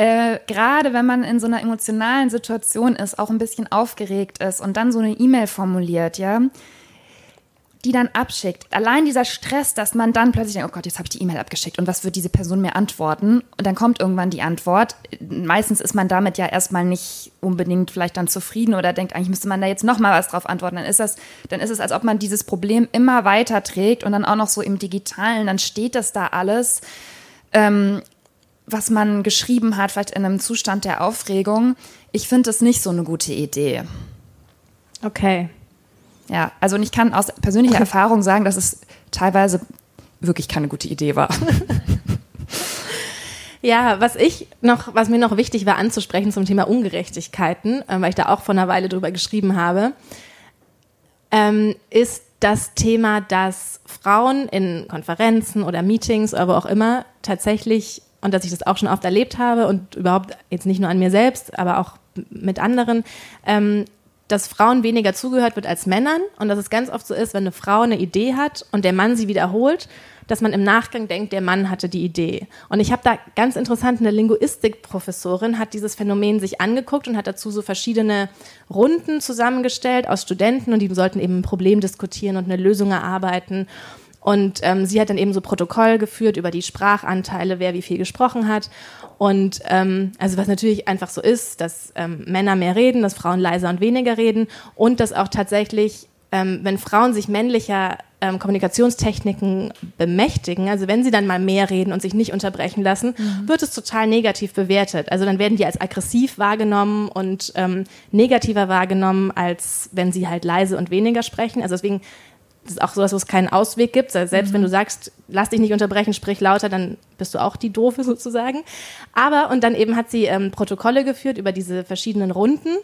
Äh, gerade wenn man in so einer emotionalen Situation ist, auch ein bisschen aufgeregt ist und dann so eine E-Mail formuliert, ja, die dann abschickt. Allein dieser Stress, dass man dann plötzlich denkt, oh Gott, jetzt habe ich die E-Mail abgeschickt und was wird diese Person mir antworten? Und dann kommt irgendwann die Antwort. Meistens ist man damit ja erstmal nicht unbedingt vielleicht dann zufrieden oder denkt, eigentlich müsste man da jetzt nochmal was drauf antworten. Dann ist das, dann ist es, als ob man dieses Problem immer weiter trägt und dann auch noch so im Digitalen, dann steht das da alles, ähm, was man geschrieben hat, vielleicht in einem Zustand der Aufregung. Ich finde das nicht so eine gute Idee. Okay. Ja, also ich kann aus persönlicher <laughs> Erfahrung sagen, dass es teilweise wirklich keine gute Idee war. <laughs> Ja, was ich noch, was mir noch wichtig war anzusprechen zum Thema Ungerechtigkeiten, äh, weil ich da auch vor einer Weile drüber geschrieben habe, ähm, ist das Thema, dass Frauen in Konferenzen oder Meetings oder wo auch immer tatsächlich, und dass ich das auch schon oft erlebt habe und überhaupt jetzt nicht nur an mir selbst, aber auch mit anderen, ähm, dass Frauen weniger zugehört wird als Männern und dass es ganz oft so ist, wenn eine Frau eine Idee hat und der Mann sie wiederholt, dass man im Nachgang denkt, der Mann hatte die Idee. Und ich habe da ganz interessant, eine Linguistikprofessorin hat dieses Phänomen sich angeguckt und hat dazu so verschiedene Runden zusammengestellt aus Studenten und die sollten eben ein Problem diskutieren und eine Lösung erarbeiten. Und ähm, sie hat dann eben so Protokoll geführt über die Sprachanteile, wer wie viel gesprochen hat. Und ähm, also was natürlich einfach so ist, dass ähm, Männer mehr reden, dass Frauen leiser und weniger reden und dass auch tatsächlich, ähm, wenn Frauen sich männlicher ähm, Kommunikationstechniken bemächtigen, also wenn sie dann mal mehr reden und sich nicht unterbrechen lassen, mhm. wird es total negativ bewertet. Also dann werden die als aggressiv wahrgenommen und ähm, negativer wahrgenommen, als wenn sie halt leise und weniger sprechen. Also deswegen das ist auch sowas, wo es keinen Ausweg gibt. Selbst mhm. wenn du sagst, lass dich nicht unterbrechen, sprich lauter, dann bist du auch die Doofe <laughs> sozusagen. Aber, und dann eben hat sie ähm, Protokolle geführt über diese verschiedenen Runden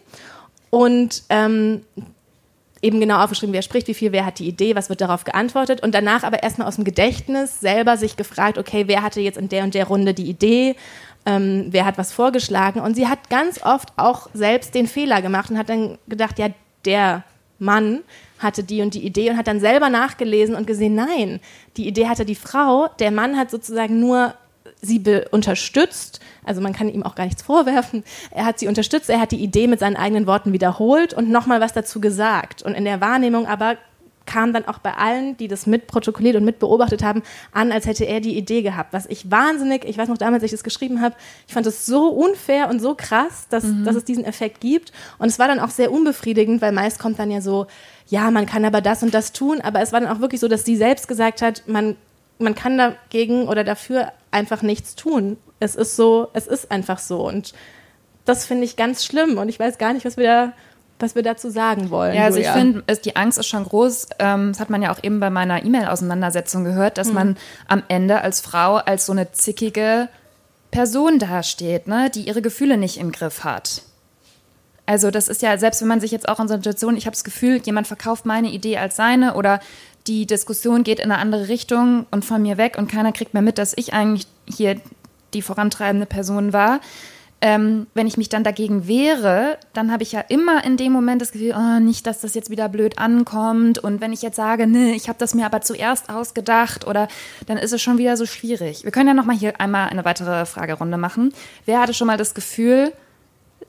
und ähm, eben genau aufgeschrieben, wer spricht, wie viel, wer hat die Idee, was wird darauf geantwortet und danach aber erstmal aus dem Gedächtnis selber sich gefragt, okay, wer hatte jetzt in der und der Runde die Idee, ähm, wer hat was vorgeschlagen und sie hat ganz oft auch selbst den Fehler gemacht und hat dann gedacht, ja, der Mann hatte die und die Idee und hat dann selber nachgelesen und gesehen, nein, die Idee hatte die Frau, der Mann hat sozusagen nur sie unterstützt, also man kann ihm auch gar nichts vorwerfen, er hat sie unterstützt, er hat die Idee mit seinen eigenen Worten wiederholt und nochmal was dazu gesagt. Und in der Wahrnehmung aber kam dann auch bei allen, die das mitprotokolliert und mitbeobachtet haben, an, als hätte er die Idee gehabt. Was ich wahnsinnig, ich weiß noch damals, als ich das geschrieben habe, ich fand es so unfair und so krass, dass, mhm. dass es diesen Effekt gibt. Und es war dann auch sehr unbefriedigend, weil meist kommt dann ja so, ja, man kann aber das und das tun. Aber es war dann auch wirklich so, dass sie selbst gesagt hat, man, man kann dagegen oder dafür einfach nichts tun. Es ist so, es ist einfach so. Und das finde ich ganz schlimm. Und ich weiß gar nicht, was wir da was wir dazu sagen wollen. Ja, also Julia. ich finde, die Angst ist schon groß. Ähm, das hat man ja auch eben bei meiner E-Mail-Auseinandersetzung gehört, dass hm. man am Ende als Frau als so eine zickige Person dasteht, ne, die ihre Gefühle nicht im Griff hat. Also das ist ja, selbst wenn man sich jetzt auch in so einer Situation, ich habe das Gefühl, jemand verkauft meine Idee als seine oder die Diskussion geht in eine andere Richtung und von mir weg und keiner kriegt mehr mit, dass ich eigentlich hier die vorantreibende Person war ähm, wenn ich mich dann dagegen wehre, dann habe ich ja immer in dem Moment das Gefühl, oh, nicht, dass das jetzt wieder blöd ankommt. Und wenn ich jetzt sage, nee, ich habe das mir aber zuerst ausgedacht, oder dann ist es schon wieder so schwierig. Wir können ja noch mal hier einmal eine weitere Fragerunde machen. Wer hatte schon mal das Gefühl,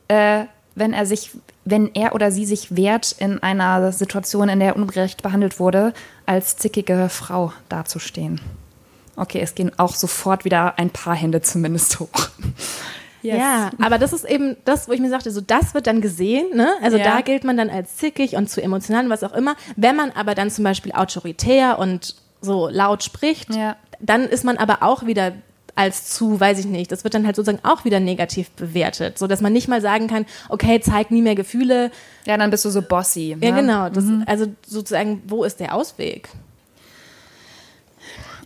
äh, wenn er sich, wenn er oder sie sich wehrt, in einer Situation, in der er ungerecht behandelt wurde, als zickige Frau dazustehen? Okay, es gehen auch sofort wieder ein paar Hände zumindest hoch. Yes. Ja, aber das ist eben das, wo ich mir sagte, so das wird dann gesehen, ne? Also ja. da gilt man dann als zickig und zu emotional und was auch immer. Wenn man aber dann zum Beispiel autoritär und so laut spricht, ja. dann ist man aber auch wieder als zu, weiß ich nicht. Das wird dann halt sozusagen auch wieder negativ bewertet, so dass man nicht mal sagen kann, okay, zeig nie mehr Gefühle. Ja, dann bist du so bossy. Ja, ne? genau. Das, mhm. Also sozusagen, wo ist der Ausweg?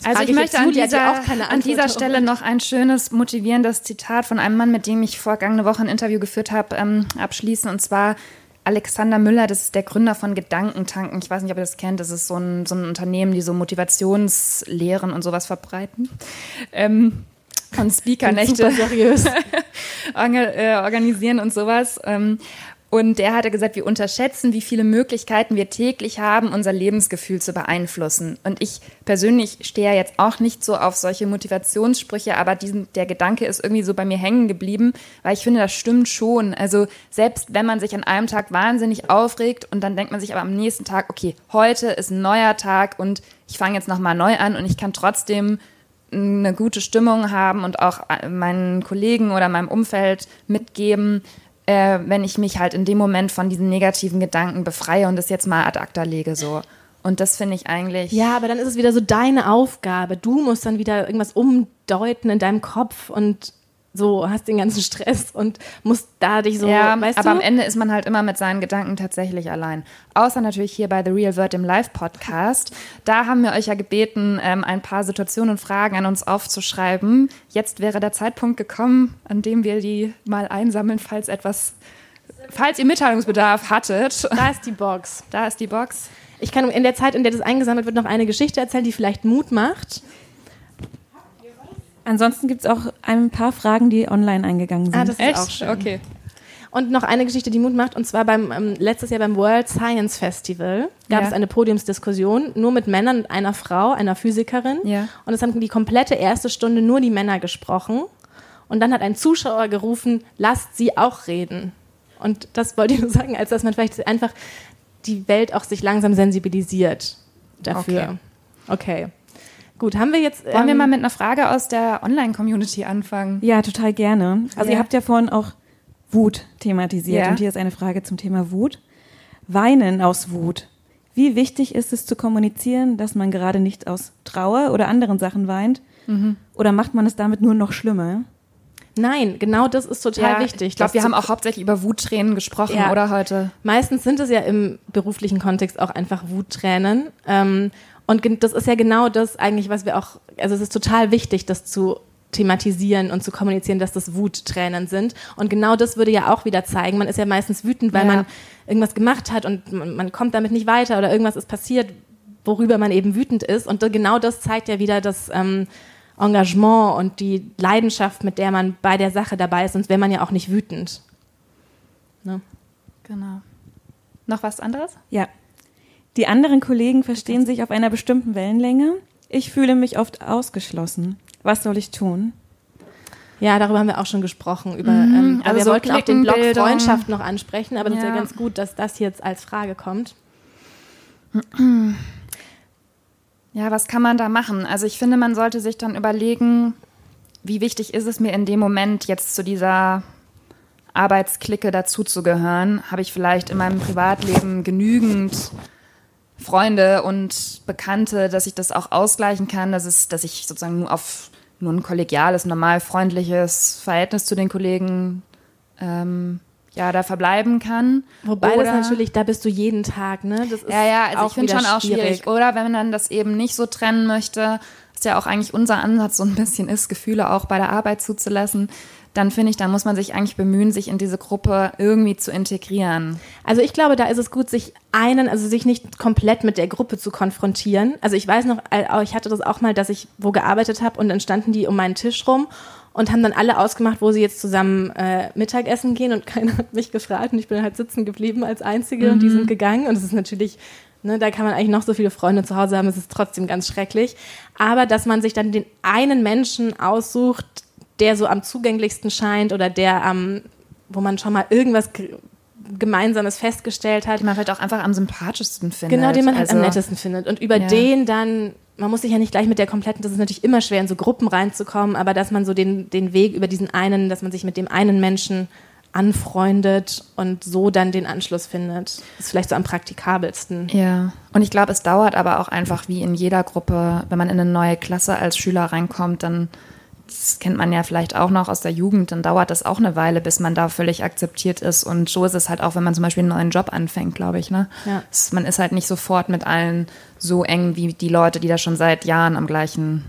Also ich möchte an dieser, an dieser Stelle noch ein schönes, motivierendes Zitat von einem Mann, mit dem ich vergangene Woche ein Interview geführt habe, ähm, abschließen. Und zwar Alexander Müller, das ist der Gründer von Gedankentanken. Ich weiß nicht, ob ihr das kennt. Das ist so ein, so ein Unternehmen, die so Motivationslehren und sowas verbreiten. Ähm, und Speakernächte <laughs> äh, organisieren und sowas. Ähm, und der hatte gesagt, wir unterschätzen, wie viele Möglichkeiten wir täglich haben, unser Lebensgefühl zu beeinflussen. Und ich persönlich stehe ja jetzt auch nicht so auf solche Motivationssprüche, aber diesen, der Gedanke ist irgendwie so bei mir hängen geblieben, weil ich finde, das stimmt schon. Also selbst wenn man sich an einem Tag wahnsinnig aufregt und dann denkt man sich aber am nächsten Tag, okay, heute ist ein neuer Tag und ich fange jetzt nochmal neu an und ich kann trotzdem eine gute Stimmung haben und auch meinen Kollegen oder meinem Umfeld mitgeben, äh, wenn ich mich halt in dem Moment von diesen negativen Gedanken befreie und das jetzt mal ad acta lege so. Und das finde ich eigentlich. Ja, aber dann ist es wieder so deine Aufgabe. Du musst dann wieder irgendwas umdeuten in deinem Kopf und so hast den ganzen Stress und musst da dich so, ja, weißt aber du? am Ende ist man halt immer mit seinen Gedanken tatsächlich allein. Außer natürlich hier bei The Real World im Live-Podcast. Da haben wir euch ja gebeten, ähm, ein paar Situationen und Fragen an uns aufzuschreiben. Jetzt wäre der Zeitpunkt gekommen, an dem wir die mal einsammeln, falls etwas, falls ihr Mitteilungsbedarf hattet. Da ist die Box. Da ist die Box. Ich kann in der Zeit, in der das eingesammelt wird, noch eine Geschichte erzählen, die vielleicht Mut macht. Ansonsten gibt es auch ein paar Fragen, die online eingegangen sind. Ah, das ist Echt? auch schön. Okay. Und noch eine Geschichte, die Mut macht, und zwar beim ähm, letztes Jahr beim World Science Festival gab ja. es eine Podiumsdiskussion nur mit Männern und einer Frau, einer Physikerin. Ja. Und es haben die komplette erste Stunde nur die Männer gesprochen. Und dann hat ein Zuschauer gerufen, lasst sie auch reden. Und das wollte ich nur sagen, als dass man vielleicht einfach die Welt auch sich langsam sensibilisiert dafür. Okay. okay. Gut, haben wir jetzt. Wollen ähm, wir mal mit einer Frage aus der Online-Community anfangen? Ja, total gerne. Also ja. ihr habt ja vorhin auch Wut thematisiert ja. und hier ist eine Frage zum Thema Wut. Weinen aus Wut. Wie wichtig ist es zu kommunizieren, dass man gerade nicht aus Trauer oder anderen Sachen weint? Mhm. Oder macht man es damit nur noch schlimmer? Nein, genau das ist total ja, wichtig. Ich glaube, wir haben auch hauptsächlich über Wuttränen gesprochen, ja. oder heute? Meistens sind es ja im beruflichen Kontext auch einfach Wuttränen. Ähm, und das ist ja genau das eigentlich, was wir auch, also es ist total wichtig, das zu thematisieren und zu kommunizieren, dass das Wuttränen sind. Und genau das würde ja auch wieder zeigen. Man ist ja meistens wütend, weil ja. man irgendwas gemacht hat und man, kommt damit nicht weiter oder irgendwas ist passiert, worüber man eben wütend ist. Und genau das zeigt ja wieder das ähm, Engagement und die Leidenschaft, mit der man bei der Sache dabei ist, sonst wäre man ja auch nicht wütend. Ne? Genau. Noch was anderes? Ja. Die anderen Kollegen verstehen sich auf einer bestimmten Wellenlänge. Ich fühle mich oft ausgeschlossen. Was soll ich tun? Ja, darüber haben wir auch schon gesprochen. Über, mhm, ähm, also wir so wollten auch den Blog Freundschaft noch ansprechen, aber ja. das ist ja ganz gut, dass das jetzt als Frage kommt. <clears throat> Ja, was kann man da machen? Also ich finde, man sollte sich dann überlegen, wie wichtig ist es mir in dem Moment jetzt zu dieser Arbeitsklicke dazuzugehören? Habe ich vielleicht in meinem Privatleben genügend Freunde und Bekannte, dass ich das auch ausgleichen kann, dass, es, dass ich sozusagen nur auf nur ein kollegiales, normal freundliches Verhältnis zu den Kollegen ähm, ja, da verbleiben kann. Wobei Oder, das natürlich, da bist du jeden Tag, ne? Das ist ja, ja, also ich finde schon auch schwierig. Oder wenn man das eben nicht so trennen möchte, was ja auch eigentlich unser Ansatz so ein bisschen ist, Gefühle auch bei der Arbeit zuzulassen, dann finde ich, da muss man sich eigentlich bemühen, sich in diese Gruppe irgendwie zu integrieren. Also ich glaube, da ist es gut, sich einen, also sich nicht komplett mit der Gruppe zu konfrontieren. Also ich weiß noch, ich hatte das auch mal, dass ich wo gearbeitet habe und dann standen die um meinen Tisch rum und haben dann alle ausgemacht, wo sie jetzt zusammen äh, Mittagessen gehen und <laughs> keiner hat mich gefragt und ich bin halt sitzen geblieben als Einzige mhm. und die sind gegangen und es ist natürlich Ne, da kann man eigentlich noch so viele Freunde zu Hause haben, es ist trotzdem ganz schrecklich. Aber dass man sich dann den einen Menschen aussucht, der so am zugänglichsten scheint oder der am, wo man schon mal irgendwas Gemeinsames festgestellt hat. Den man vielleicht auch einfach am sympathischsten findet. Genau, den man halt am also nettesten findet. Und über ja. den dann, man muss sich ja nicht gleich mit der kompletten, das ist natürlich immer schwer, in so Gruppen reinzukommen, aber dass man so den, den Weg über diesen einen, dass man sich mit dem einen Menschen anfreundet und so dann den Anschluss findet. Ist vielleicht so am praktikabelsten. Ja, und ich glaube, es dauert aber auch einfach wie in jeder Gruppe, wenn man in eine neue Klasse als Schüler reinkommt, dann das kennt man ja vielleicht auch noch aus der Jugend, dann dauert das auch eine Weile, bis man da völlig akzeptiert ist. Und so ist es halt auch, wenn man zum Beispiel einen neuen Job anfängt, glaube ich. Ne? Ja. man ist halt nicht sofort mit allen so eng wie die Leute, die da schon seit Jahren am gleichen,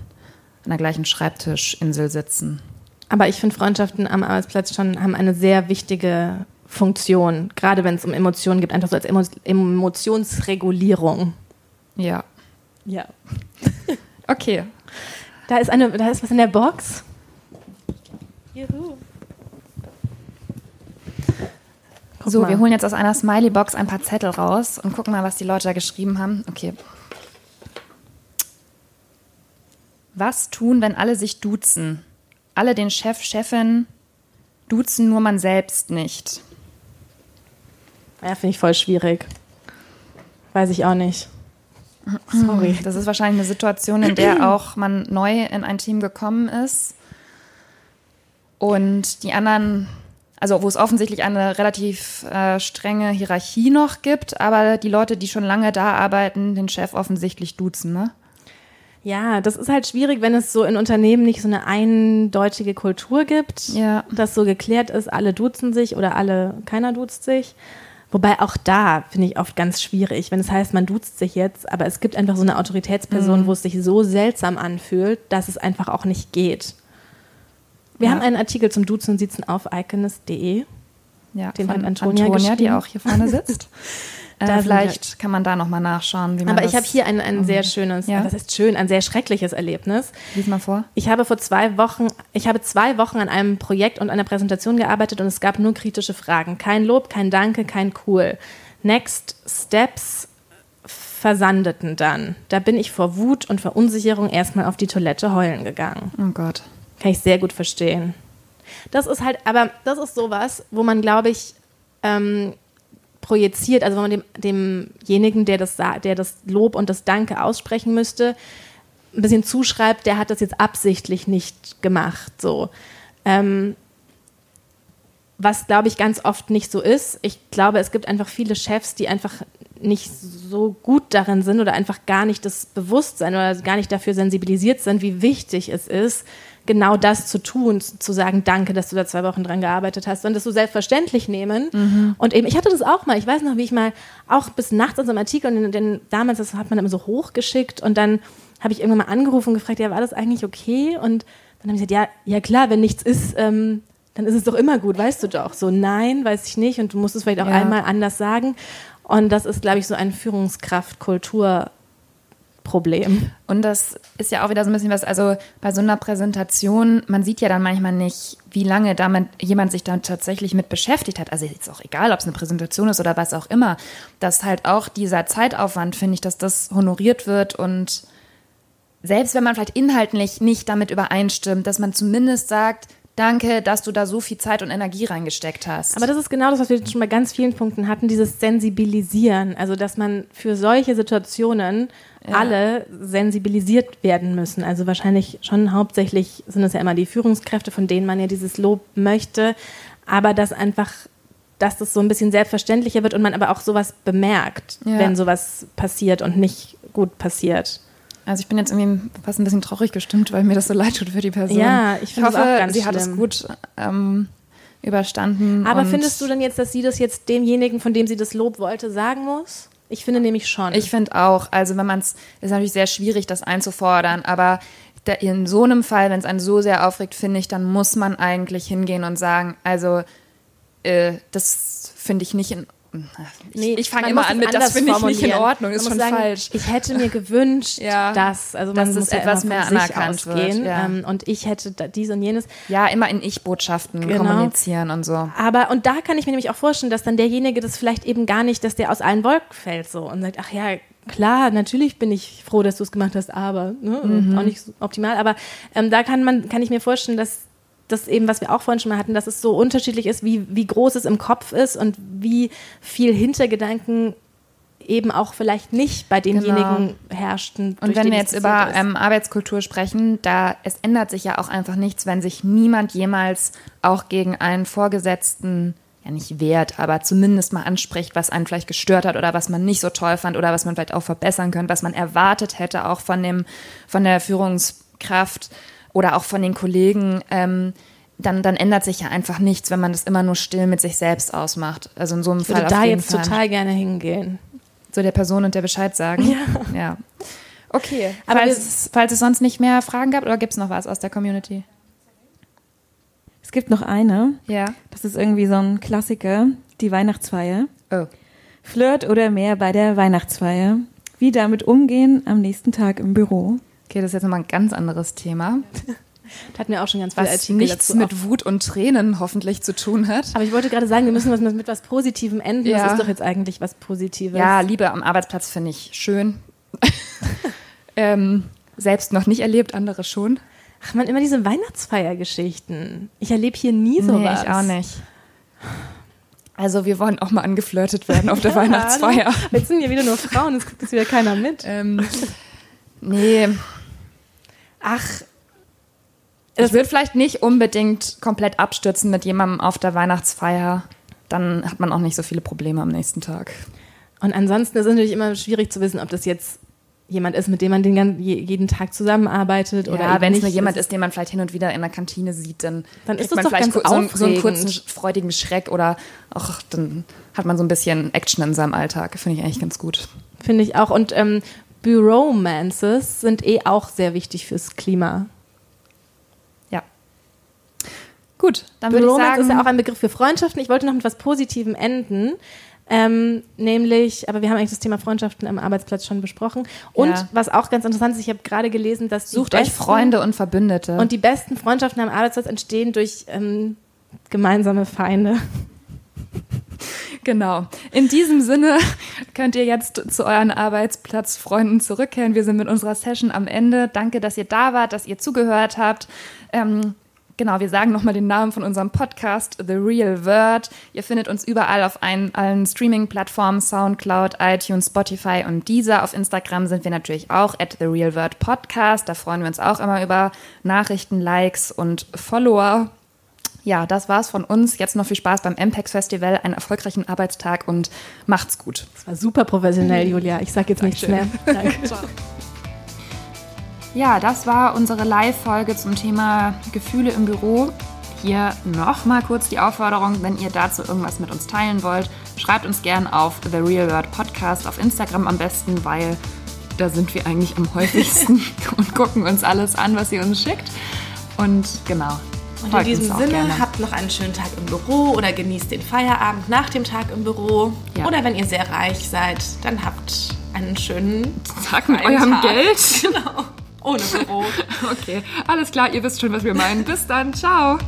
an der gleichen Schreibtischinsel sitzen. Aber ich finde, Freundschaften am Arbeitsplatz schon haben eine sehr wichtige Funktion, gerade wenn es um Emotionen geht, einfach so als Emo Emotionsregulierung. Ja. Ja. <laughs> okay. Da ist, eine, da ist was in der Box. Juhu. so, mal. wir holen jetzt aus einer Smiley-Box ein paar Zettel raus und gucken mal, was die Leute da geschrieben haben. Okay. Was tun, wenn alle sich duzen? alle den Chef, Chefin duzen, nur man selbst nicht. Ja, finde ich voll schwierig. Weiß ich auch nicht. Sorry. Das ist wahrscheinlich eine Situation, in der auch man neu in ein Team gekommen ist und die anderen, also wo es offensichtlich eine relativ äh, strenge Hierarchie noch gibt, aber die Leute, die schon lange da arbeiten, den Chef offensichtlich duzen, ne? Ja, das ist halt schwierig, wenn es so in Unternehmen nicht so eine eindeutige Kultur gibt, ja. dass so geklärt ist, alle duzen sich oder alle, keiner duzt sich. Wobei auch da finde ich oft ganz schwierig, wenn es heißt, man duzt sich jetzt, aber es gibt einfach so eine Autoritätsperson, mhm. wo es sich so seltsam anfühlt, dass es einfach auch nicht geht. Wir ja. haben einen Artikel zum Duzen und Sitzen auf iconist.de. Ja, den hat Antonia, Antonia die auch hier vorne sitzt. <laughs> Da äh, vielleicht kann man da nochmal nachschauen. Wie man Aber ich habe hier ein, ein sehr schönes, ja. das ist schön, ein sehr schreckliches Erlebnis. Lies mal vor. Ich habe vor zwei Wochen, ich habe zwei Wochen an einem Projekt und einer Präsentation gearbeitet und es gab nur kritische Fragen. Kein Lob, kein Danke, kein Cool. Next Steps versandeten dann. Da bin ich vor Wut und Verunsicherung erstmal auf die Toilette heulen gegangen. Oh Gott. Kann ich sehr gut verstehen. Das ist halt, aber das ist sowas, wo man, glaube ich, ähm, projiziert, also wenn man dem, demjenigen, der das, der das Lob und das Danke aussprechen müsste, ein bisschen zuschreibt, der hat das jetzt absichtlich nicht gemacht. So. Ähm, was, glaube ich, ganz oft nicht so ist. Ich glaube, es gibt einfach viele Chefs, die einfach nicht so gut darin sind oder einfach gar nicht das Bewusstsein oder gar nicht dafür sensibilisiert sind, wie wichtig es ist, genau das zu tun, zu sagen, danke, dass du da zwei Wochen dran gearbeitet hast, und das so selbstverständlich nehmen. Mhm. Und eben, ich hatte das auch mal, ich weiß noch, wie ich mal auch bis nachts an so einem Artikel, und den, damals, das hat man immer so hochgeschickt und dann habe ich irgendwann mal angerufen und gefragt, ja, war das eigentlich okay? Und dann habe ich gesagt, ja, ja klar, wenn nichts ist, ähm, dann ist es doch immer gut, weißt du doch. So, nein, weiß ich nicht. Und du musst es vielleicht auch ja. einmal anders sagen. Und das ist, glaube ich, so ein Führungskraft-Kultur- Problem. Und das ist ja auch wieder so ein bisschen was, also bei so einer Präsentation, man sieht ja dann manchmal nicht, wie lange damit jemand sich dann tatsächlich mit beschäftigt hat. Also ist auch egal, ob es eine Präsentation ist oder was auch immer, dass halt auch dieser Zeitaufwand, finde ich, dass das honoriert wird und selbst wenn man vielleicht inhaltlich nicht damit übereinstimmt, dass man zumindest sagt, Danke, dass du da so viel Zeit und Energie reingesteckt hast. Aber das ist genau das, was wir schon bei ganz vielen Punkten hatten, dieses Sensibilisieren. Also, dass man für solche Situationen ja. alle sensibilisiert werden müssen. Also wahrscheinlich schon hauptsächlich sind es ja immer die Führungskräfte, von denen man ja dieses Lob möchte. Aber dass einfach, dass das so ein bisschen selbstverständlicher wird und man aber auch sowas bemerkt, ja. wenn sowas passiert und nicht gut passiert. Also ich bin jetzt irgendwie fast ein bisschen traurig gestimmt, weil mir das so leid tut für die Person. Ja, ich, ich hoffe, auch ganz sie schlimm. hat es gut ähm, überstanden. Aber findest du denn jetzt, dass sie das jetzt demjenigen, von dem sie das Lob wollte, sagen muss? Ich finde nämlich schon. Ich finde auch. Also wenn man es, ist natürlich sehr schwierig, das einzufordern, aber in so einem Fall, wenn es einen so sehr aufregt, finde ich, dann muss man eigentlich hingehen und sagen, also äh, das finde ich nicht in nee, ich fange immer an mit, das finde ich nicht in Ordnung, ist schon sagen, falsch. Ich hätte mir gewünscht, <laughs> ja, dass, also man dass muss ja etwas mehr anerkannt wird. Ja. Ähm, und ich hätte dies und jenes. Ja, immer in Ich-Botschaften genau. kommunizieren und so. Aber, und da kann ich mir nämlich auch vorstellen, dass dann derjenige das vielleicht eben gar nicht, dass der aus allen Wolken fällt so und sagt, ach ja, klar, natürlich bin ich froh, dass du es gemacht hast, aber ne, mhm. auch nicht so optimal. Aber ähm, da kann man, kann ich mir vorstellen, dass das eben, was wir auch vorhin schon mal hatten, dass es so unterschiedlich ist, wie, wie groß es im Kopf ist und wie viel Hintergedanken eben auch vielleicht nicht bei denjenigen genau. herrschten. Und wenn wir jetzt über ähm, Arbeitskultur sprechen, da es ändert sich ja auch einfach nichts, wenn sich niemand jemals auch gegen einen Vorgesetzten ja nicht wehrt, aber zumindest mal anspricht, was einen vielleicht gestört hat oder was man nicht so toll fand oder was man vielleicht auch verbessern könnte, was man erwartet hätte, auch von dem, von der Führungskraft oder auch von den Kollegen, ähm, dann, dann ändert sich ja einfach nichts, wenn man das immer nur still mit sich selbst ausmacht. Also in so einem ich Fall. Würde da jetzt Fall. total gerne hingehen. Zu der Person und der Bescheid sagen. Ja. ja. Okay. Aber falls, es, falls es sonst nicht mehr Fragen gab, oder gibt es noch was aus der Community? Es gibt noch eine. Ja. Das ist irgendwie so ein Klassiker, die Weihnachtsfeier. Oh. Flirt oder mehr bei der Weihnachtsfeier. Wie damit umgehen am nächsten Tag im Büro. Okay, das ist jetzt nochmal ein ganz anderes Thema. Da <laughs> hatten wir auch schon ganz viele was Artikel nichts dazu mit Wut und Tränen hoffentlich zu tun hat. Aber ich wollte gerade sagen, wir müssen was mit was Positivem enden. Ja. Das ist doch jetzt eigentlich was Positives. Ja, Liebe am Arbeitsplatz finde ich schön. <laughs> ähm, selbst noch nicht erlebt, andere schon. Ach man, immer diese Weihnachtsfeiergeschichten. Ich erlebe hier nie sowas. Nee, ich auch nicht. Also wir wollen auch mal angeflirtet werden auf der <laughs> ja, Weihnachtsfeier. Jetzt sind ja wieder nur Frauen, es guckt jetzt wieder keiner mit. Ähm, nee. Ach, es wird vielleicht nicht unbedingt komplett abstürzen mit jemandem auf der Weihnachtsfeier. Dann hat man auch nicht so viele Probleme am nächsten Tag. Und ansonsten ist es natürlich immer schwierig zu wissen, ob das jetzt jemand ist, mit dem man den jeden Tag zusammenarbeitet ja, oder wenn es nur jemand ist, den man vielleicht hin und wieder in der Kantine sieht, dann, dann ist man vielleicht so, einen, so einen kurzen freudigen Schreck oder ach, dann hat man so ein bisschen Action in seinem Alltag. Finde ich eigentlich ganz gut. Finde ich auch. Und ähm, Buromances sind eh auch sehr wichtig fürs Klima. Gut, dann würde ich sagen... ist ja auch ein Begriff für Freundschaften. Ich wollte noch mit was Positivem enden. Ähm, nämlich, aber wir haben eigentlich das Thema Freundschaften am Arbeitsplatz schon besprochen. Und ja. was auch ganz interessant ist, ich habe gerade gelesen, dass Sucht besten, euch Freunde und Verbündete. Und die besten Freundschaften am Arbeitsplatz entstehen durch ähm, gemeinsame Feinde. Genau. In diesem Sinne könnt ihr jetzt zu euren Arbeitsplatzfreunden zurückkehren. Wir sind mit unserer Session am Ende. Danke, dass ihr da wart, dass ihr zugehört habt. Ähm, Genau, wir sagen nochmal den Namen von unserem Podcast, The Real Word. Ihr findet uns überall auf ein, allen Streaming-Plattformen, Soundcloud, iTunes, Spotify und dieser. Auf Instagram sind wir natürlich auch at The Real Word Podcast. Da freuen wir uns auch immer über Nachrichten, Likes und Follower. Ja, das war's von uns. Jetzt noch viel Spaß beim MPEX Festival, einen erfolgreichen Arbeitstag und macht's gut. Das war super professionell, Julia. Ich sag jetzt nichts mehr. Danke. <laughs> Ciao. Ja, das war unsere Live-Folge zum Thema Gefühle im Büro. Hier nochmal kurz die Aufforderung, wenn ihr dazu irgendwas mit uns teilen wollt, schreibt uns gern auf The Real World Podcast auf Instagram am besten, weil da sind wir eigentlich am häufigsten <laughs> und gucken uns alles an, was ihr uns schickt. Und genau. Und in diesem Sinne, gerne. habt noch einen schönen Tag im Büro oder genießt den Feierabend nach dem Tag im Büro. Ja. Oder wenn ihr sehr reich seid, dann habt einen schönen Tag mit eurem Tag. Geld. <laughs> Genau. Ohne Büro. <laughs> okay, alles klar, ihr wisst schon, was wir meinen. Bis dann, ciao.